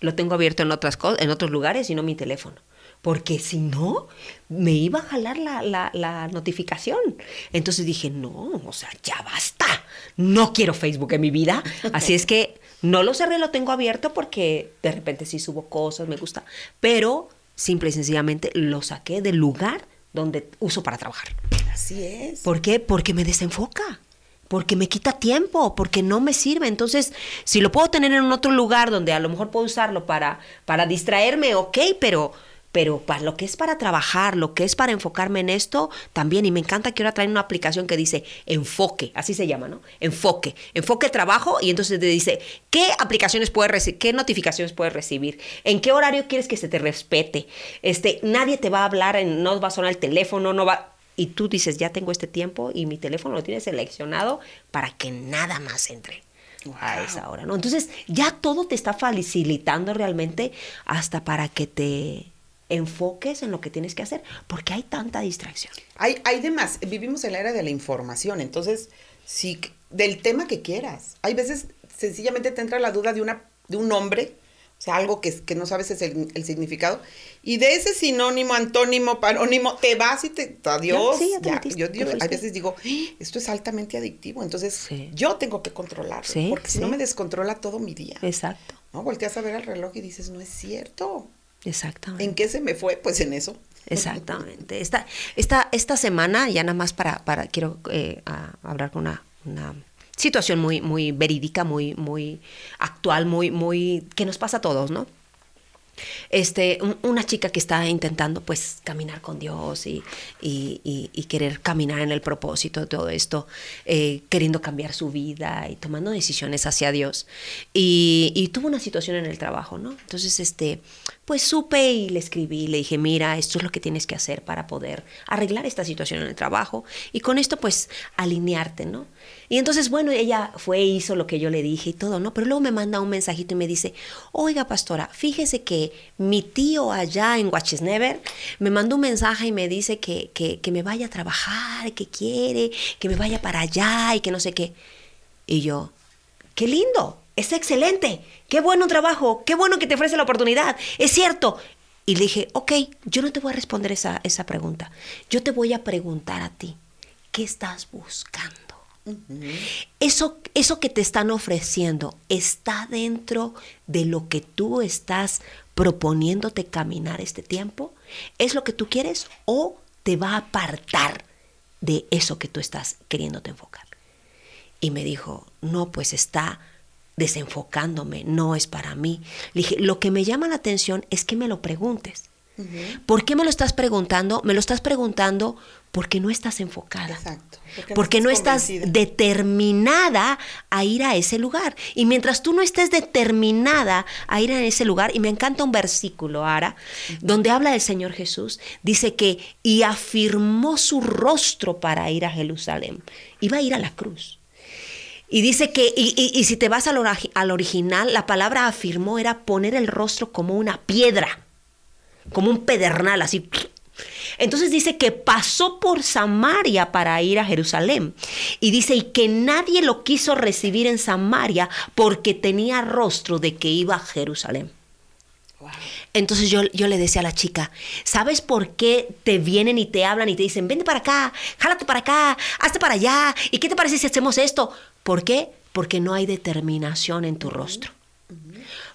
lo tengo abierto en otras cosas, en otros lugares y no mi teléfono. Porque si no, me iba a jalar la, la, notificación. Entonces dije, no, o sea, ya basta. No quiero Facebook en mi vida. Así es que no lo cerré, lo tengo abierto porque de repente sí subo cosas, me gusta. Pero simple y sencillamente lo saqué del lugar donde uso para trabajar. Así es. ¿Por qué? Porque me desenfoca porque me quita tiempo, porque no me sirve. Entonces, si lo puedo tener en otro lugar donde a lo mejor puedo usarlo para, para distraerme, ok, pero, pero para lo que es para trabajar, lo que es para enfocarme en esto, también. Y me encanta que ahora traen una aplicación que dice enfoque, así se llama, ¿no? Enfoque, enfoque trabajo y entonces te dice qué aplicaciones puedes recibir, qué notificaciones puedes recibir, en qué horario quieres que se te respete. Este, nadie te va a hablar, no va a sonar el teléfono, no va y tú dices, ya tengo este tiempo y mi teléfono lo tienes seleccionado para que nada más entre a esa hora, ¿no? Entonces, ya todo te está facilitando realmente hasta para que te enfoques en lo que tienes que hacer, porque hay tanta distracción. Hay, hay demás, vivimos en la era de la información, entonces, sí, del tema que quieras. Hay veces, sencillamente te entra la duda de, una, de un nombre, o sea, algo que, que no sabes es el, significado. Y de ese sinónimo, antónimo, parónimo, te vas y te. Adiós. Sí, ya, yo, a veces digo, ¡Ah! esto es altamente adictivo. Entonces, yo tengo que controlarlo. porque si no me descontrola todo mi día. Exacto. ¿No? Volteas a ver el reloj y dices, no es cierto. Exactamente. ¿En qué se me fue? Pues en eso. Exactamente. Esta, esta, esta semana, ya nada más para, para quiero eh, hablar con una, una situación muy, muy verídica, muy, muy actual, muy, muy, que nos pasa a todos, ¿no? Este, una chica que está intentando pues caminar con Dios y, y, querer caminar en el propósito de todo esto, eh, queriendo cambiar su vida y tomando decisiones hacia Dios. Y, y, tuvo una situación en el trabajo, ¿no? Entonces, este, pues supe y le escribí, le dije, mira, esto es lo que tienes que hacer para poder arreglar esta situación en el trabajo y con esto pues alinearte, ¿no? Y entonces, bueno, ella fue, hizo lo que yo le dije y todo, ¿no? Pero luego me manda un mensajito y me dice, oiga, pastora, fíjese que mi tío allá en Never me mandó un mensaje y me dice que, que, que me vaya a trabajar, que quiere, que me vaya para allá y que no sé qué. Y yo, qué lindo, es excelente, qué bueno trabajo, qué bueno que te ofrece la oportunidad, es cierto. Y le dije, ok, yo no te voy a responder esa, esa pregunta, yo te voy a preguntar a ti, ¿qué estás buscando? Eso, eso que te están ofreciendo está dentro de lo que tú estás proponiéndote caminar este tiempo. ¿Es lo que tú quieres o te va a apartar de eso que tú estás queriéndote enfocar? Y me dijo, no, pues está desenfocándome, no es para mí. Le dije, lo que me llama la atención es que me lo preguntes. ¿Por qué me lo estás preguntando? Me lo estás preguntando porque no estás enfocada. Exacto. Porque, no estás, determinada a ir a ese lugar. Y mientras tú no estés determinada a ir a ese lugar, y me encanta un versículo, Ara, donde habla del Señor Jesús, dice que, y afirmó su rostro para ir a Jerusalén. Iba a ir a la cruz. Y dice que, y, si te vas al, al, original, la palabra afirmó era poner el rostro como una piedra, como un pedernal, así. Entonces dice que pasó por Samaria para ir a Jerusalén. Y dice, y que nadie lo quiso recibir en Samaria porque tenía rostro de que iba a Jerusalén. Entonces yo, yo, le decía a la chica, ¿sabes por qué te vienen y te hablan y te dicen, vente para acá, jálate para acá, hazte para allá, ¿y qué te parece si hacemos esto? ¿Por qué? Porque no hay determinación en tu rostro.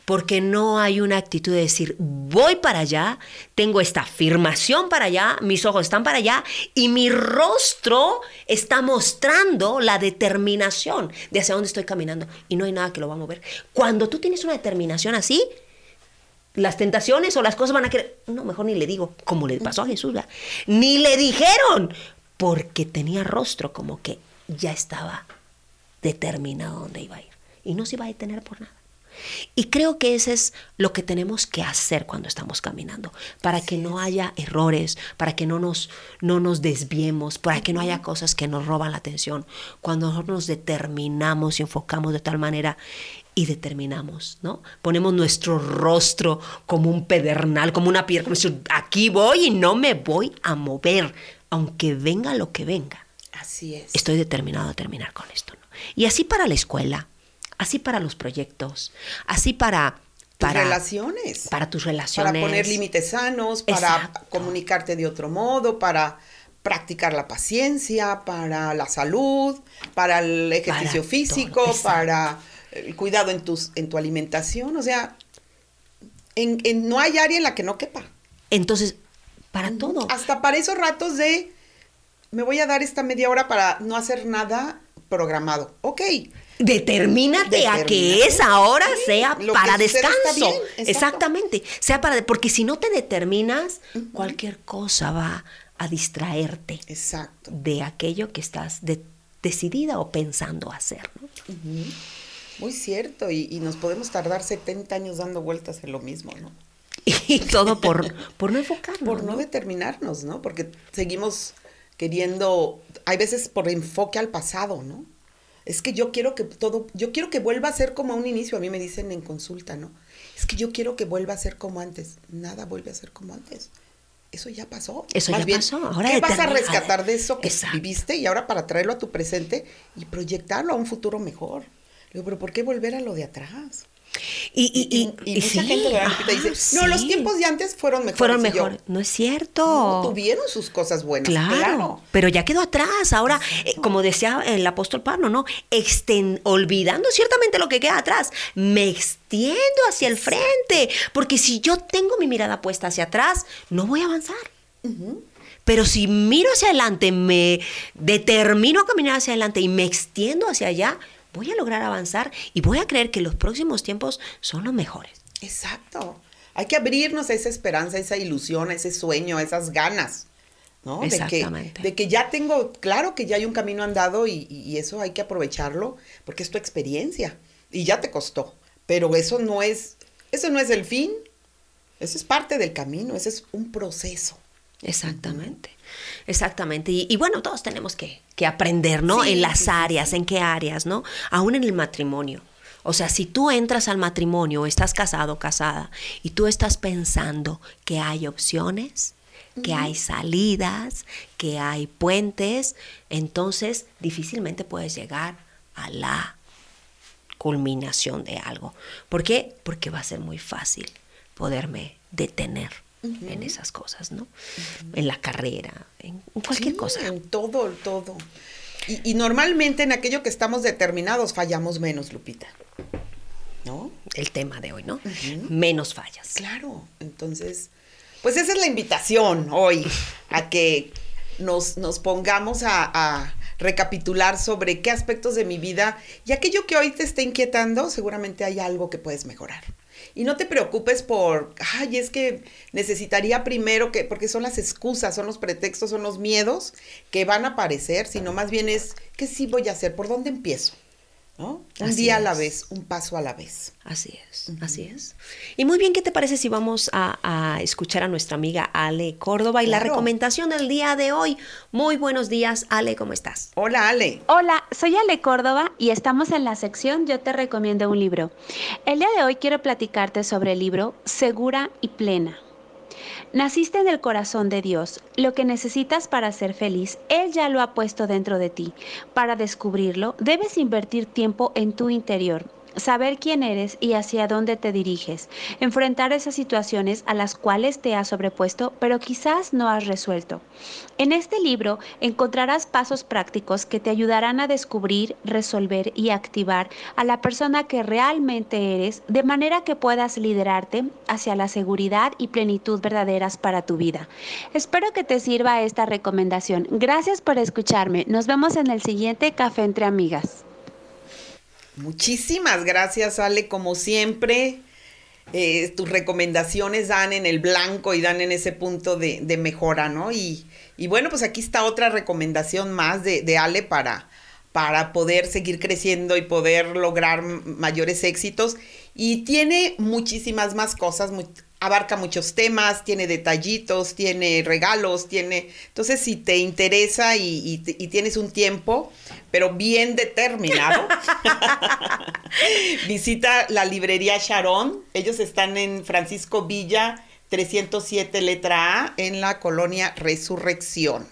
Porque no hay una actitud de decir, voy para allá, tengo esta afirmación para allá, mis ojos están para allá y mi rostro está mostrando la determinación de hacia dónde estoy caminando y no hay nada que lo va a mover. Cuando tú tienes una determinación así, las tentaciones o las cosas van a querer, no, mejor ni le digo, como le pasó a Jesús, ni le dijeron, porque tenía rostro como que ya estaba determinado dónde iba a ir. Y no se iba a detener por nada. Y creo que ese es lo que tenemos que hacer cuando estamos caminando, para que no haya errores, para que no nos, no nos desviemos, para que no haya cosas que nos roban la atención. Cuando nosotros nos determinamos y enfocamos de tal manera y determinamos, ¿no? Ponemos nuestro rostro como un pedernal, como una piedra, como decir, aquí voy y no me voy a mover, aunque venga lo que venga. Así es. Estoy determinado a terminar con esto, ¿no? Y así para la escuela, así para los proyectos, así para... Para relaciones. Para tus relaciones. Para poner límites sanos, para comunicarte de otro modo, para practicar la paciencia, para la salud, para el ejercicio físico, para el cuidado en, tus, en tu alimentación. O sea, en, no hay área en la que no quepa. Entonces, para todo. Hasta para esos ratos de, me voy a dar esta media hora para no hacer nada programado. Ok, Determínate, a que esa hora sea para descanso. Exactamente. Sea para porque si no te determinas, cualquier cosa va a distraerte. Exacto. De aquello que estás decidida o pensando hacer. Muy cierto. Y, nos podemos tardar 70 años dando vueltas en lo mismo, ¿no? Y todo por, por no enfocarnos. Por no determinarnos, ¿no? Porque seguimos queriendo, hay veces por enfoque al pasado, ¿no? Es que yo quiero que todo, yo quiero que vuelva a ser como a un inicio, a mí me dicen en consulta, ¿no? Es que yo quiero que vuelva a ser como antes. Nada vuelve a ser como antes. Eso ya pasó. Eso ya pasó. Ahora ¿Qué vas a rescatar de eso que viviste y ahora para traerlo a tu presente y proyectarlo a un futuro mejor? Le digo, pero ¿por qué volver a lo de atrás? Y, mucha gente dice, no, los tiempos de antes fueron mejores. Fueron mejor. no es cierto. tuvieron sus cosas buenas. Claro, Pero ya quedó atrás. Ahora, eh, como decía el apóstol Pablo, ¿no? olvidando ciertamente lo que queda atrás, me extiendo hacia el frente. Porque si yo tengo mi mirada puesta hacia atrás, no voy a avanzar. Pero si miro hacia adelante, me determino a caminar hacia adelante y me extiendo hacia allá, voy a lograr avanzar y voy a creer que los próximos tiempos son los mejores. Exacto. Hay que abrirnos a esa esperanza, a esa ilusión, a ese sueño, a esas ganas. ¿no? Exactamente. De que, ya tengo, claro que ya hay un camino andado y, eso hay que aprovecharlo porque es tu experiencia y ya te costó. Pero eso no es, eso no es el fin, eso es parte del camino, ese es un proceso. Exactamente. Exactamente. Y, bueno, todos tenemos que, aprender, ¿no? en las áreas, en qué áreas, ¿no? Aún en el matrimonio. O sea, si tú entras al matrimonio, estás casado, casada, y tú estás pensando que hay opciones, que hay salidas, que hay puentes, entonces difícilmente puedes llegar a la culminación de algo. ¿Por qué? Porque va a ser muy fácil poderme detener en esas cosas, ¿no? En la carrera, en cualquier cosa. En todo, todo. Y, normalmente en aquello que estamos determinados fallamos menos, Lupita. ¿No? El tema de hoy, ¿no? Menos fallas. Claro. Entonces, pues esa es la invitación hoy, a que nos, nos pongamos a, a recapitular sobre qué aspectos de mi vida y aquello que hoy te está inquietando, seguramente hay algo que puedes mejorar. Y no te preocupes por, ay, es que necesitaría primero que, porque son las excusas, son los pretextos, son los miedos que van a aparecer, sino más bien es, ¿qué sí voy a hacer? ¿Por dónde empiezo? ¿No? Un día a la vez, un paso a la vez. Así es, así es. Y muy bien, ¿qué te parece si vamos a, escuchar a nuestra amiga Ale Córdoba y la recomendación del día de hoy? Muy buenos días, Ale, ¿cómo estás? Hola, Ale. Hola, soy Ale Córdoba y estamos en la sección Yo te recomiendo un libro. El día de hoy quiero platicarte sobre el libro Segura y Plena Naciste en el corazón de Dios. Lo que necesitas para ser feliz, Él ya lo ha puesto dentro de ti. Para descubrirlo, debes invertir tiempo en tu interior saber quién eres y hacia dónde te diriges, enfrentar esas situaciones a las cuales te has sobrepuesto pero quizás no has resuelto. En este libro encontrarás pasos prácticos que te ayudarán a descubrir, resolver y activar a la persona que realmente eres de manera que puedas liderarte hacia la seguridad y plenitud verdaderas para tu vida. Espero que te sirva esta recomendación. Gracias por escucharme. Nos vemos en el siguiente Café entre Amigas. Muchísimas gracias, Ale, como siempre. Eh, tus recomendaciones dan en el blanco y dan en ese punto de, mejora, ¿no? Y, bueno, pues aquí está otra recomendación más de, Ale para, para poder seguir creciendo y poder lograr mayores éxitos. Y tiene muchísimas más cosas, abarca muchos temas, tiene detallitos, tiene regalos, tiene... Entonces, si te interesa y, tienes un tiempo, pero bien determinado, visita la librería Sharon. Ellos están en Francisco Villa 307 letra A en la colonia Resurrección.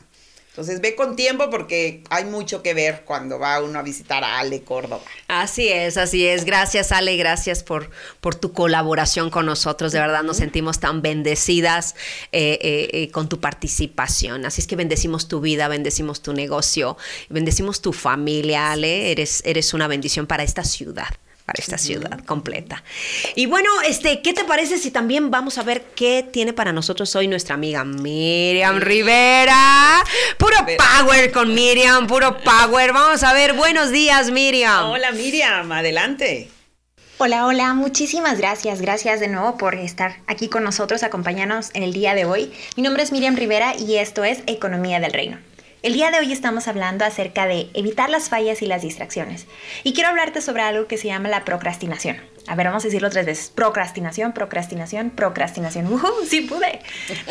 Entonces ve con tiempo porque hay mucho que ver cuando va uno a visitar a Ale Córdoba. Así es, así es. Gracias Ale, gracias por, por tu colaboración con nosotros. De verdad nos sentimos tan bendecidas eh, eh, eh, con tu participación. Así es que bendecimos tu vida, bendecimos tu negocio, bendecimos tu familia, Ale. Eres, eres una bendición para esta ciudad para esta ciudad completa. Y bueno, este, ¿qué te parece si también vamos a ver qué tiene para nosotros hoy nuestra amiga Miriam Rivera? Puro power con Miriam, puro power. Vamos a ver, buenos días Miriam. Hola Miriam, adelante. Hola, hola, muchísimas gracias. Gracias de nuevo por estar aquí con nosotros, acompañarnos en el día de hoy. Mi nombre es Miriam Rivera y esto es Economía del Reino. El día de hoy estamos hablando acerca de evitar las fallas y las distracciones. Y quiero hablarte sobre algo que se llama la procrastinación. A ver, vamos a decirlo tres veces. Procrastinación, procrastinación, procrastinación. ¡Uh! ¡Sí pude!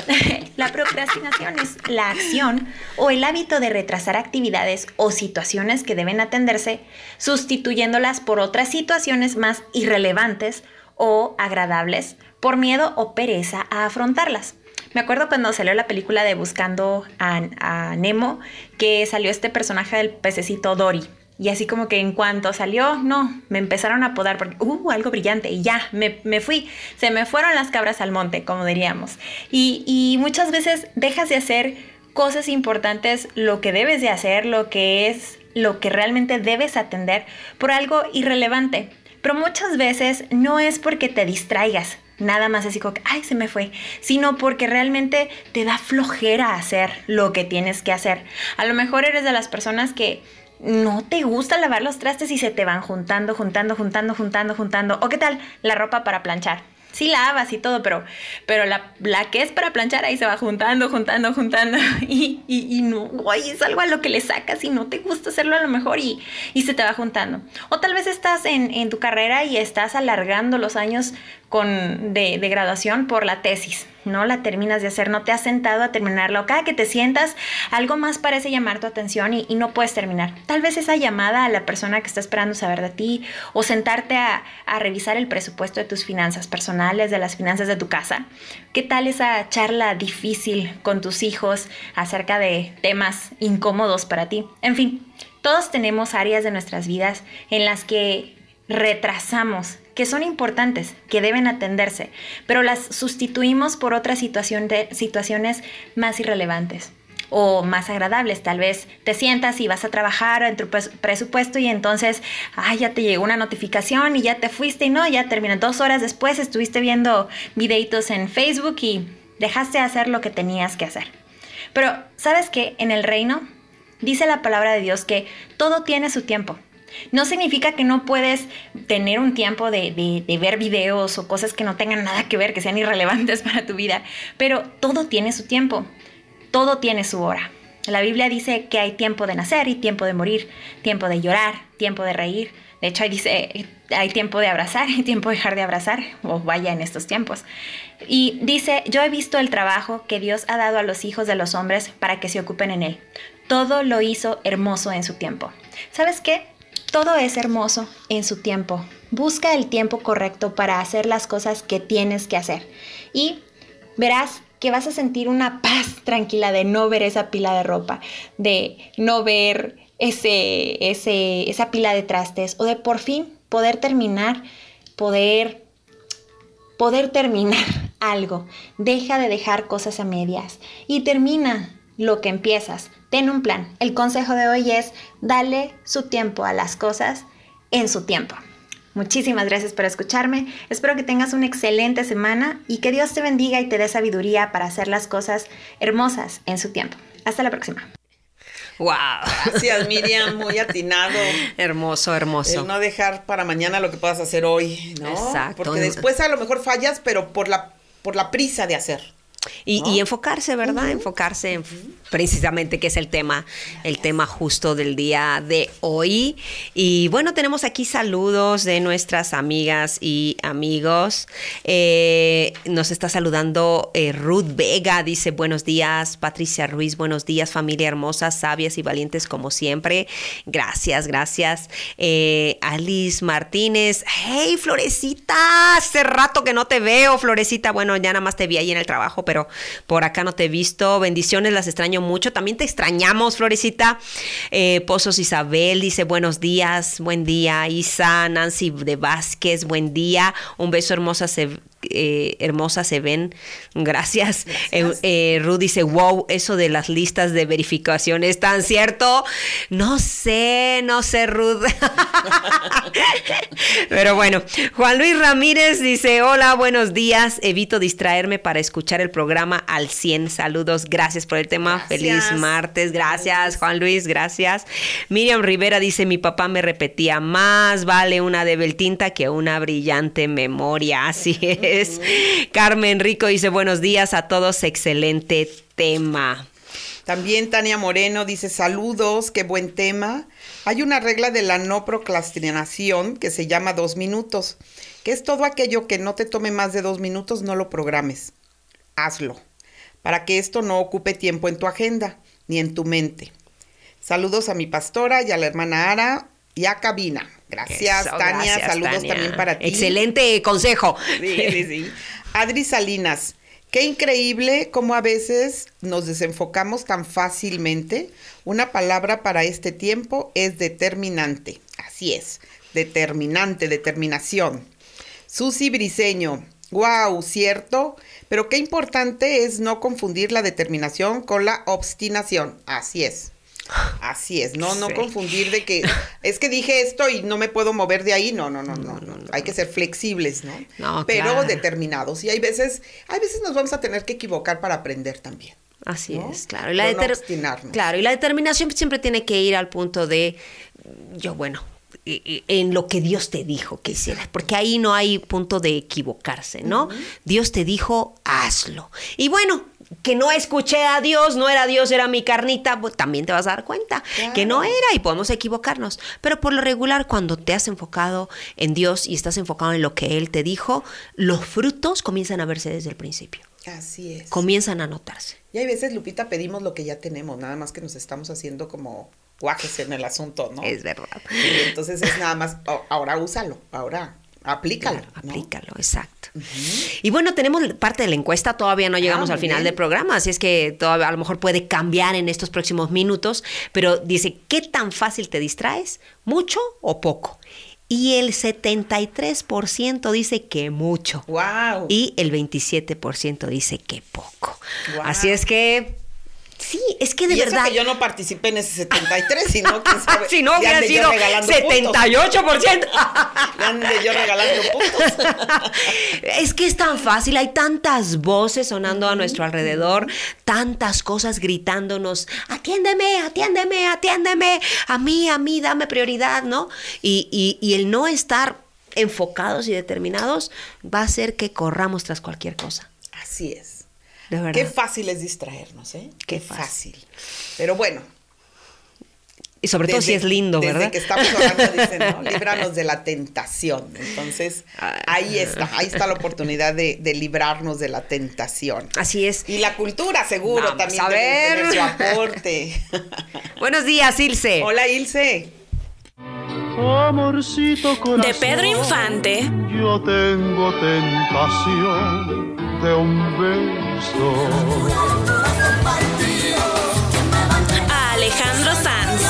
la procrastinación es la acción o el hábito de retrasar actividades o situaciones que deben atenderse, sustituyéndolas por otras situaciones más irrelevantes o agradables por miedo o pereza a afrontarlas. Me acuerdo cuando salió la película de Buscando a, Nemo, que salió este personaje del pececito Dory. Y así como que en cuanto salió, no, me empezaron a apodar porque, uh, algo brillante. Y ya, me, fui. Se me fueron las cabras al monte, como diríamos. Y, y muchas veces dejas de hacer cosas importantes, lo que debes de hacer, lo que es, lo que realmente debes atender, por algo irrelevante. Pero muchas veces no es porque te distraigas, nada más así como que, ay, se me fue, sino porque realmente te da flojera hacer lo que tienes que hacer. A lo mejor eres de las personas que no te gusta lavar los trastes y se te van juntando, juntando, juntando, juntando, juntando. ¿O qué tal la ropa para planchar? sí lavas y todo, pero, pero la, la, que es para planchar ahí se va juntando, juntando, juntando y, y, no, oye, es algo a lo que le sacas y no te gusta hacerlo a lo mejor y, y se te va juntando. O tal vez estás en, en, tu carrera y estás alargando los años con, de, graduación por la tesis no la terminas de hacer, no te has sentado a terminarla o cada que te sientas algo más parece llamar tu atención y, no puedes terminar. Tal vez esa llamada a la persona que está esperando saber de ti o sentarte a, a revisar el presupuesto de tus finanzas personales, de las finanzas de tu casa. ¿Qué tal esa charla difícil con tus hijos acerca de temas incómodos para ti? En fin, todos tenemos áreas de nuestras vidas en las que retrasamos que son importantes, que deben atenderse, pero las sustituimos por otras situaciones más irrelevantes o más agradables. Tal vez te sientas y vas a trabajar en tu presupuesto y entonces, ay, ya te llegó una notificación y ya te fuiste y no, ya terminó. Dos horas después estuviste viendo videitos en Facebook y dejaste de hacer lo que tenías que hacer. Pero, ¿sabes qué? En el reino dice la palabra de Dios que todo tiene su tiempo. No significa que no puedes tener un tiempo de, ver videos o cosas que no tengan nada que ver, que sean irrelevantes para tu vida, pero todo tiene su tiempo, todo tiene su hora. La Biblia dice que hay tiempo de nacer y tiempo de morir, tiempo de llorar, tiempo de reír. De hecho, ahí dice, hay tiempo de abrazar y tiempo de dejar de abrazar, o vaya en estos tiempos. Y dice, yo he visto el trabajo que Dios ha dado a los hijos de los hombres para que se ocupen en él. Todo lo hizo hermoso en su tiempo. ¿Sabes qué? Todo es hermoso en su tiempo. Busca el tiempo correcto para hacer las cosas que tienes que hacer. Y verás que vas a sentir una paz tranquila de no ver esa pila de ropa, de no ver ese, ese, esa pila de trastes o de por fin poder terminar, poder, poder terminar algo. Deja de dejar cosas a medias y termina lo que empiezas. Ten un plan. El consejo de hoy es dale su tiempo a las cosas en su tiempo. Muchísimas gracias por escucharme. Espero que tengas una excelente semana y que Dios te bendiga y te dé sabiduría para hacer las cosas hermosas en su tiempo. Hasta la próxima. Wow. Gracias, Miriam, muy atinado. hermoso, hermoso. El no dejar para mañana lo que puedas hacer hoy, ¿no? Exacto. Porque después a lo mejor fallas, pero por la, por la prisa de hacer. Y, enfocarse, ¿verdad? Enfocarse en precisamente que es el tema, el tema justo del día de hoy. Y bueno, tenemos aquí saludos de nuestras amigas y amigos. Eh, nos está saludando eh, Ruth Vega, dice buenos días, Patricia Ruiz, buenos días, familia hermosa, sabias y valientes como siempre. Gracias, gracias. Eh, Alice Martínez, hey Florecita, hace rato que no te veo, Florecita. Bueno, ya nada más te vi ahí en el trabajo, pero por acá no te he visto. Bendiciones, las extraño mucho. También te extrañamos, Florecita. Eh, Pozos Isabel dice buenos días, buen día. Isa, Nancy de Vázquez, buen día. Un beso hermosa, eh, hermosa se ven. Gracias. Eh, eh, Ruth dice, wow, eso de las listas de verificación es tan cierto. No sé, no sé, Ruth. Pero bueno, Juan Luis Ramírez dice, hola, buenos días. Evito distraerme para escuchar el programa al 100. Saludos, gracias por el tema. Feliz martes. Gracias, Juan Luis, gracias. Miriam Rivera dice, mi papá me repetía, más vale una de Beltinta que una brillante memoria. Así es. Carmen Rico dice buenos días a todos, excelente tema. También Tania Moreno dice saludos, qué buen tema. Hay una regla de la no procrastinación que se llama dos minutos, que es todo aquello que no te tome más de dos minutos, no lo programes. Hazlo, para que esto no ocupe tiempo en tu agenda ni en tu mente. Saludos a mi pastora y a la hermana Ara y a Cabina. Gracias, Tania. Saludos también para ti. Excelente consejo. Sí, sí, sí. Adri Salinas. Qué increíble cómo a veces nos desenfocamos tan fácilmente. Una palabra para este tiempo es determinante. Así es, determinante, determinación. Susi Briseño. Wow, cierto. Pero qué importante es no confundir la determinación con la obstinación. Así es. Así es, no, no confundir de que es que dije esto y no me puedo mover de ahí. No, no, no, no, no. Hay que ser flexibles, ¿no? no Pero determinados. Y hay veces, hay veces nos vamos a tener que equivocar para aprender también. Así es, claro. Y la claro, y la determinación siempre tiene que ir al punto de yo, bueno, en lo que Dios te dijo que hicieras, porque ahí no hay punto de equivocarse, ¿no? Dios te dijo, hazlo. Y bueno, que no escuché a Dios, no era Dios, era mi carnita, pues, también te vas a dar cuenta que no era y podemos equivocarnos. Pero por lo regular, cuando te has enfocado en Dios y estás enfocado en lo que Él te dijo, los frutos comienzan a verse desde el principio. Así es. Comienzan a notarse. Y hay veces, Lupita, pedimos lo que ya tenemos, nada más que nos estamos haciendo como guajes en el asunto, ¿no? Es verdad. Y entonces es nada más, ahora úsalo, ahora Aplícalo. aplícalo, exacto. Y bueno, tenemos parte de la encuesta, todavía no llegamos ah, al final del programa, así es que todavía a lo mejor puede cambiar en estos próximos minutos, pero dice, ¿qué tan fácil te distraes? ¿Mucho o poco? Y el 73% dice que mucho. Wow. Y el 27% dice que poco. Así es que Sí, es que de y verdad. Eso que yo no participé en ese 73, sino quién sabe. si no hubiera sido 78%. ande yo regalando puntos. es que es tan fácil, hay tantas voces sonando a nuestro alrededor, tantas cosas gritándonos, atiéndeme, atiéndeme, atiéndeme, a mí, a mí, dame prioridad, ¿no? Y, y, y el no estar enfocados y determinados va a hacer que corramos tras cualquier cosa. Así es. Qué fácil es distraernos, ¿eh? Qué, fácil. Pero bueno. Y sobre todo si es lindo, ¿verdad? Desde que estamos hablando, dicen, ¿no? Líbranos de la tentación. Entonces, ahí está, ahí está la oportunidad de, librarnos de la tentación. Así es. Y la cultura, seguro, también a ver. tener su aporte. Buenos días, Ilse. Hola, Ilse. de Pedro Infante. Yo tengo tentación de un beso. A Alejandro Sanz.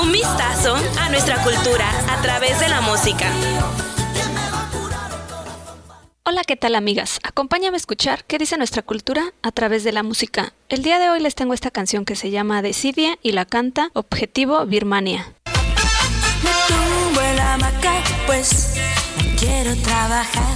Un vistazo a nuestra cultura a través de la música. Hola, ¿qué tal amigas? Acompáñame a escuchar qué dice nuestra cultura a través de la música. El día de hoy les tengo esta canción que se llama Decidia y la canta Objetivo Birmania. pues quiero trabajar. Oh, nena, dale al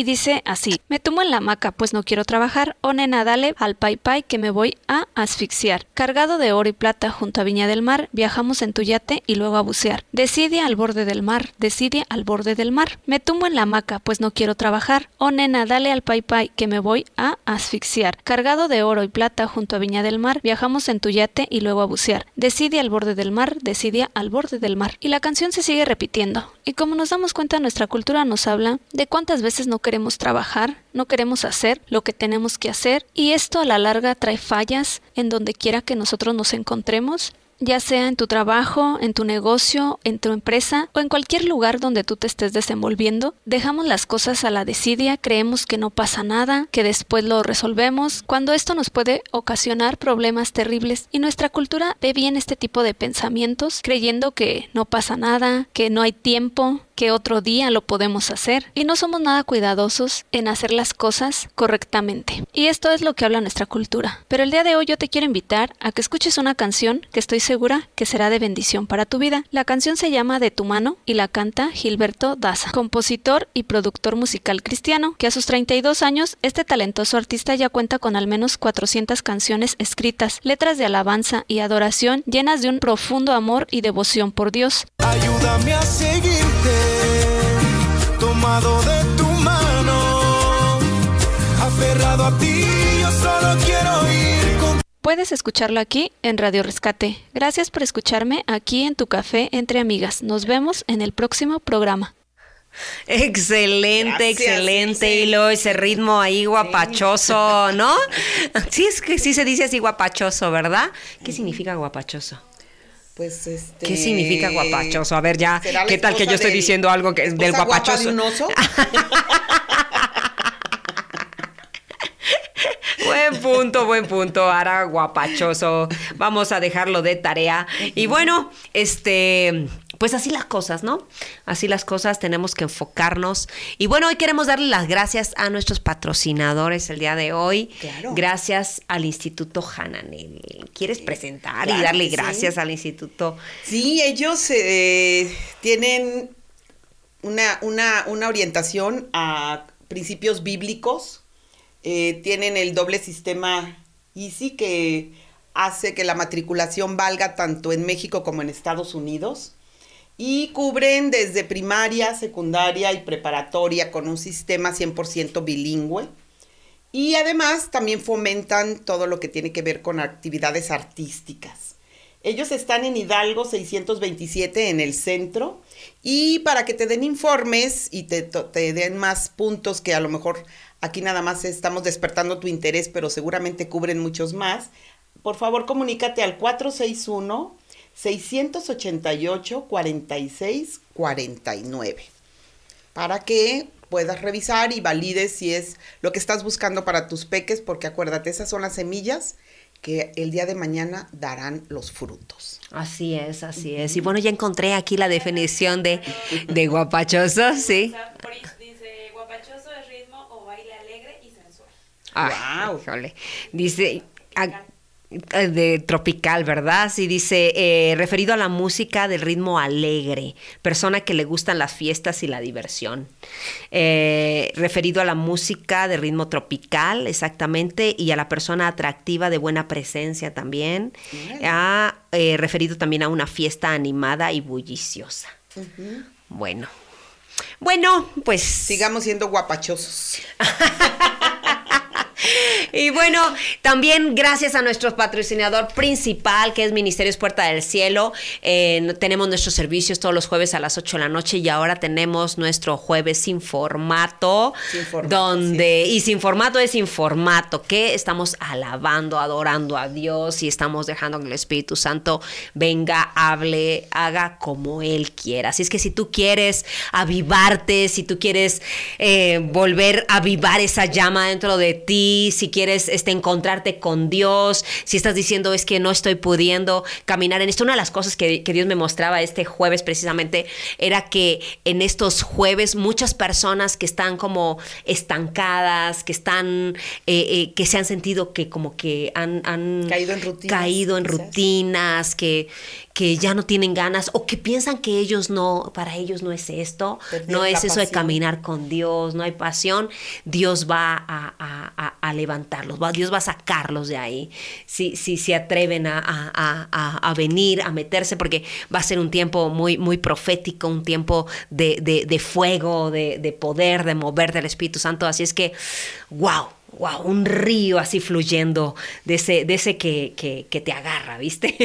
y dice así, me tumbo en la hamaca pues no quiero trabajar, o nena dale al pai pai que me voy a asfixiar. Cargado de oro y plata junto a Viña del Mar, viajamos en tu yate y luego a bucear. Decide al borde del mar, decide al borde del mar. Me tumbo en la hamaca pues no quiero trabajar, o nena dale al pai pai que me voy a asfixiar. Cargado de oro y plata junto a Viña del Mar, viajamos en tu yate y luego a bucear. Decide al borde del mar, decide al borde del mar. Y la canción se sigue repitiendo. Y como nos damos cuenta, nuestra cultura nos habla de cuántas veces no queremos trabajar, no queremos hacer lo que tenemos que hacer, y esto a la larga trae fallas en donde quiera que nosotros nos encontremos ya sea en tu trabajo, en tu negocio, en tu empresa o en cualquier lugar donde tú te estés desenvolviendo, dejamos las cosas a la desidia, creemos que no pasa nada, que después lo resolvemos, cuando esto nos puede ocasionar problemas terribles. Y nuestra cultura ve bien este tipo de pensamientos, creyendo que no pasa nada, que no hay tiempo, que otro día lo podemos hacer y no somos nada cuidadosos en hacer las cosas correctamente. Y esto es lo que habla nuestra cultura. Pero el día de hoy yo te quiero invitar a que escuches una canción que estoy segura que será de bendición para tu vida. La canción se llama De tu mano y la canta Gilberto Daza, compositor y productor musical cristiano, que a sus 32 años este talentoso artista ya cuenta con al menos 400 canciones escritas, letras de alabanza y adoración llenas de un profundo amor y devoción por Dios. Ayúdame a seguirte tomado de tu mano, aferrado a ti, yo solo quiero ir con... Puedes escucharlo aquí en Radio Rescate. Gracias por escucharme aquí en tu café entre amigas. Nos vemos en el próximo programa. Excelente, Gracias, excelente, Ilse. Hilo, ese ritmo ahí guapachoso, ¿no? Sí, es que sí se dice así guapachoso, ¿verdad? ¿Qué significa guapachoso? Pues este. ¿Qué significa guapachoso? A ver, ya, ¿será la ¿qué tal que yo estoy del- diciendo algo que, del esposa guapa guapachoso? de un oso? Buen punto, buen punto, Ara guapachoso. Vamos a dejarlo de tarea. Y bueno, este, pues así las cosas, ¿no? Así las cosas, tenemos que enfocarnos. Y bueno, hoy queremos darle las gracias a nuestros patrocinadores el día de hoy. Claro. Gracias al Instituto Hananel. ¿Quieres presentar y darle sí. gracias al Instituto? Sí, ellos eh, tienen una, una, una orientación a principios bíblicos. Eh, tienen el doble sistema EASY que hace que la matriculación valga tanto en México como en Estados Unidos. Y cubren desde primaria, secundaria y preparatoria con un sistema 100% bilingüe. Y además también fomentan todo lo que tiene que ver con actividades artísticas. Ellos están en Hidalgo 627 en el centro y para que te den informes y te, den más puntos que a lo mejor aquí nada más estamos despertando tu interés, pero seguramente cubren muchos más, por favor comunícate al 461 688 46 49 para que puedas revisar y valides si es lo que estás buscando para tus peques, porque acuérdate, esas son las semillas que el día de mañana darán los frutos. Así es, así es. Y bueno, ya encontré aquí la definición de, de guapachoso, sí. Dice, guapachoso es ritmo o baile alegre y sensual. Guau. híjole. Dice a- de tropical, ¿verdad? Sí, dice eh, referido a la música del ritmo alegre, persona que le gustan las fiestas y la diversión. Eh, referido a la música de ritmo tropical, exactamente, y a la persona atractiva de buena presencia también. Ha eh, referido también a una fiesta animada y bulliciosa. Bueno. Bueno, pues Sigamos siendo guapachosos. Y bueno, también gracias a nuestro patrocinador principal, que es Ministerios Puerta del Cielo. Eh, tenemos nuestros servicios todos los jueves a las 8 de la noche y ahora tenemos nuestro jueves sin formato. Sin formato, donde, y sin formato es sin formato, que estamos alabando, adorando a Dios y estamos dejando que el Espíritu Santo venga, hable, haga como Él quiera. Así es que si tú quieres avivarte, si tú quieres eh, volver a avivar esa llama dentro de ti, si quieres este, encontrarte con Dios, si estás diciendo es que no estoy pudiendo caminar en esto, una de las cosas que, que Dios me mostraba este jueves precisamente era que en estos jueves muchas personas que están como estancadas, que están, eh, eh, que se han sentido que como que han, han Caído en rutinas, caído en rutinas, que, que ya no tienen ganas o que piensan que ellos no, para ellos no es esto, no es eso de caminar con Dios, no hay pasión, Dios va a, a- a- levantarlos, va- Dios va a sacarlos de ahí, si, si se atreven a- a venir, a meterse, porque va a ser un tiempo muy, muy profético, un tiempo de, de- de fuego, de, de poder, de mover del Espíritu Santo, así es que, wow. Wow, un río así fluyendo de ese, de ese que, que, que te agarra, ¿viste?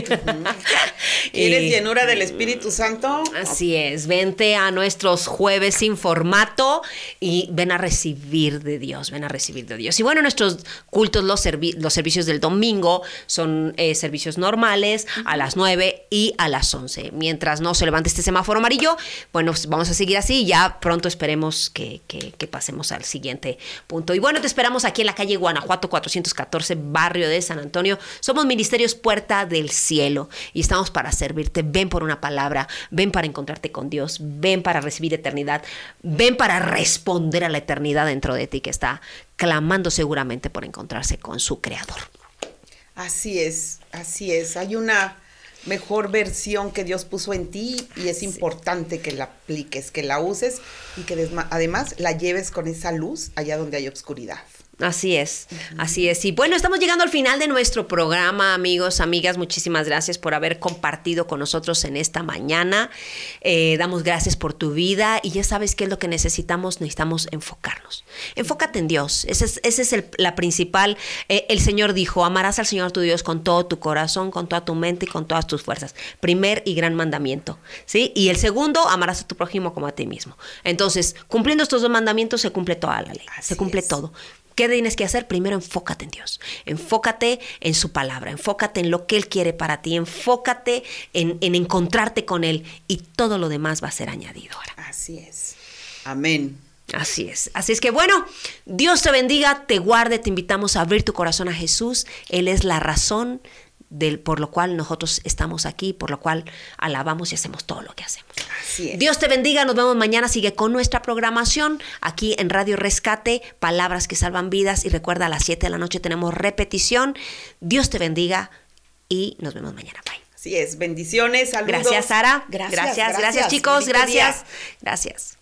¿Quieres llenura del Espíritu Santo? Así es, vente a nuestros jueves sin formato y ven a recibir de Dios, ven a recibir de Dios. Y bueno, nuestros cultos, los, servi- los servicios del domingo son eh, servicios normales a las 9 y a las 11. Mientras no se levante este semáforo amarillo, bueno, pues vamos a seguir así y ya pronto esperemos que, que- que pasemos al siguiente punto. Y bueno, te esperamos aquí en la calle Guanajuato 414, barrio de San Antonio. Somos Ministerios Puerta del Cielo y estamos para servirte. Ven por una palabra, ven para encontrarte con Dios, ven para recibir eternidad, ven para responder a la eternidad dentro de ti que está clamando seguramente por encontrarse con su Creador. Así es, así es. Hay una mejor versión que Dios puso en ti y es importante que la apliques, que la uses y que además la lleves con esa luz allá donde hay oscuridad. Así es, así es. Y bueno, estamos llegando al final de nuestro programa, amigos, amigas. Muchísimas gracias por haber compartido con nosotros en esta mañana. Eh, damos gracias por tu vida y ya sabes qué es lo que necesitamos. Necesitamos enfocarnos. Enfócate en Dios. Ese es, ese es el- la principal. eh, el Señor dijo, amarás al Señor tu Dios con todo tu corazón, con toda tu mente y con todas tus fuerzas. Primer y gran mandamiento. ¿Sí? Y el segundo, amarás a tu prójimo como a ti mismo. Entonces, cumpliendo estos dos mandamientos se cumple toda la ley. Así se cumple es. todo. ¿Qué tienes que hacer? Primero enfócate en Dios, enfócate en su palabra, enfócate en lo que Él quiere para ti, enfócate en, en encontrarte con Él y todo lo demás va a ser añadido ahora. Así es. Amén. Así es. Así es que bueno, Dios te bendiga, te guarde, te invitamos a abrir tu corazón a Jesús. Él es la razón del, por lo cual nosotros estamos aquí, por lo cual alabamos y hacemos todo lo que hacemos. Así es. Dios te bendiga, nos vemos mañana, sigue con nuestra programación aquí en Radio Rescate, Palabras que Salvan Vidas y recuerda a las 7 de la noche tenemos repetición. Dios te bendiga y nos vemos mañana. Bye. Así es. Bendiciones, saludos. Gracias Sara. Gracias, gracias, gracias, gracias. chicos, día. gracias. Gracias.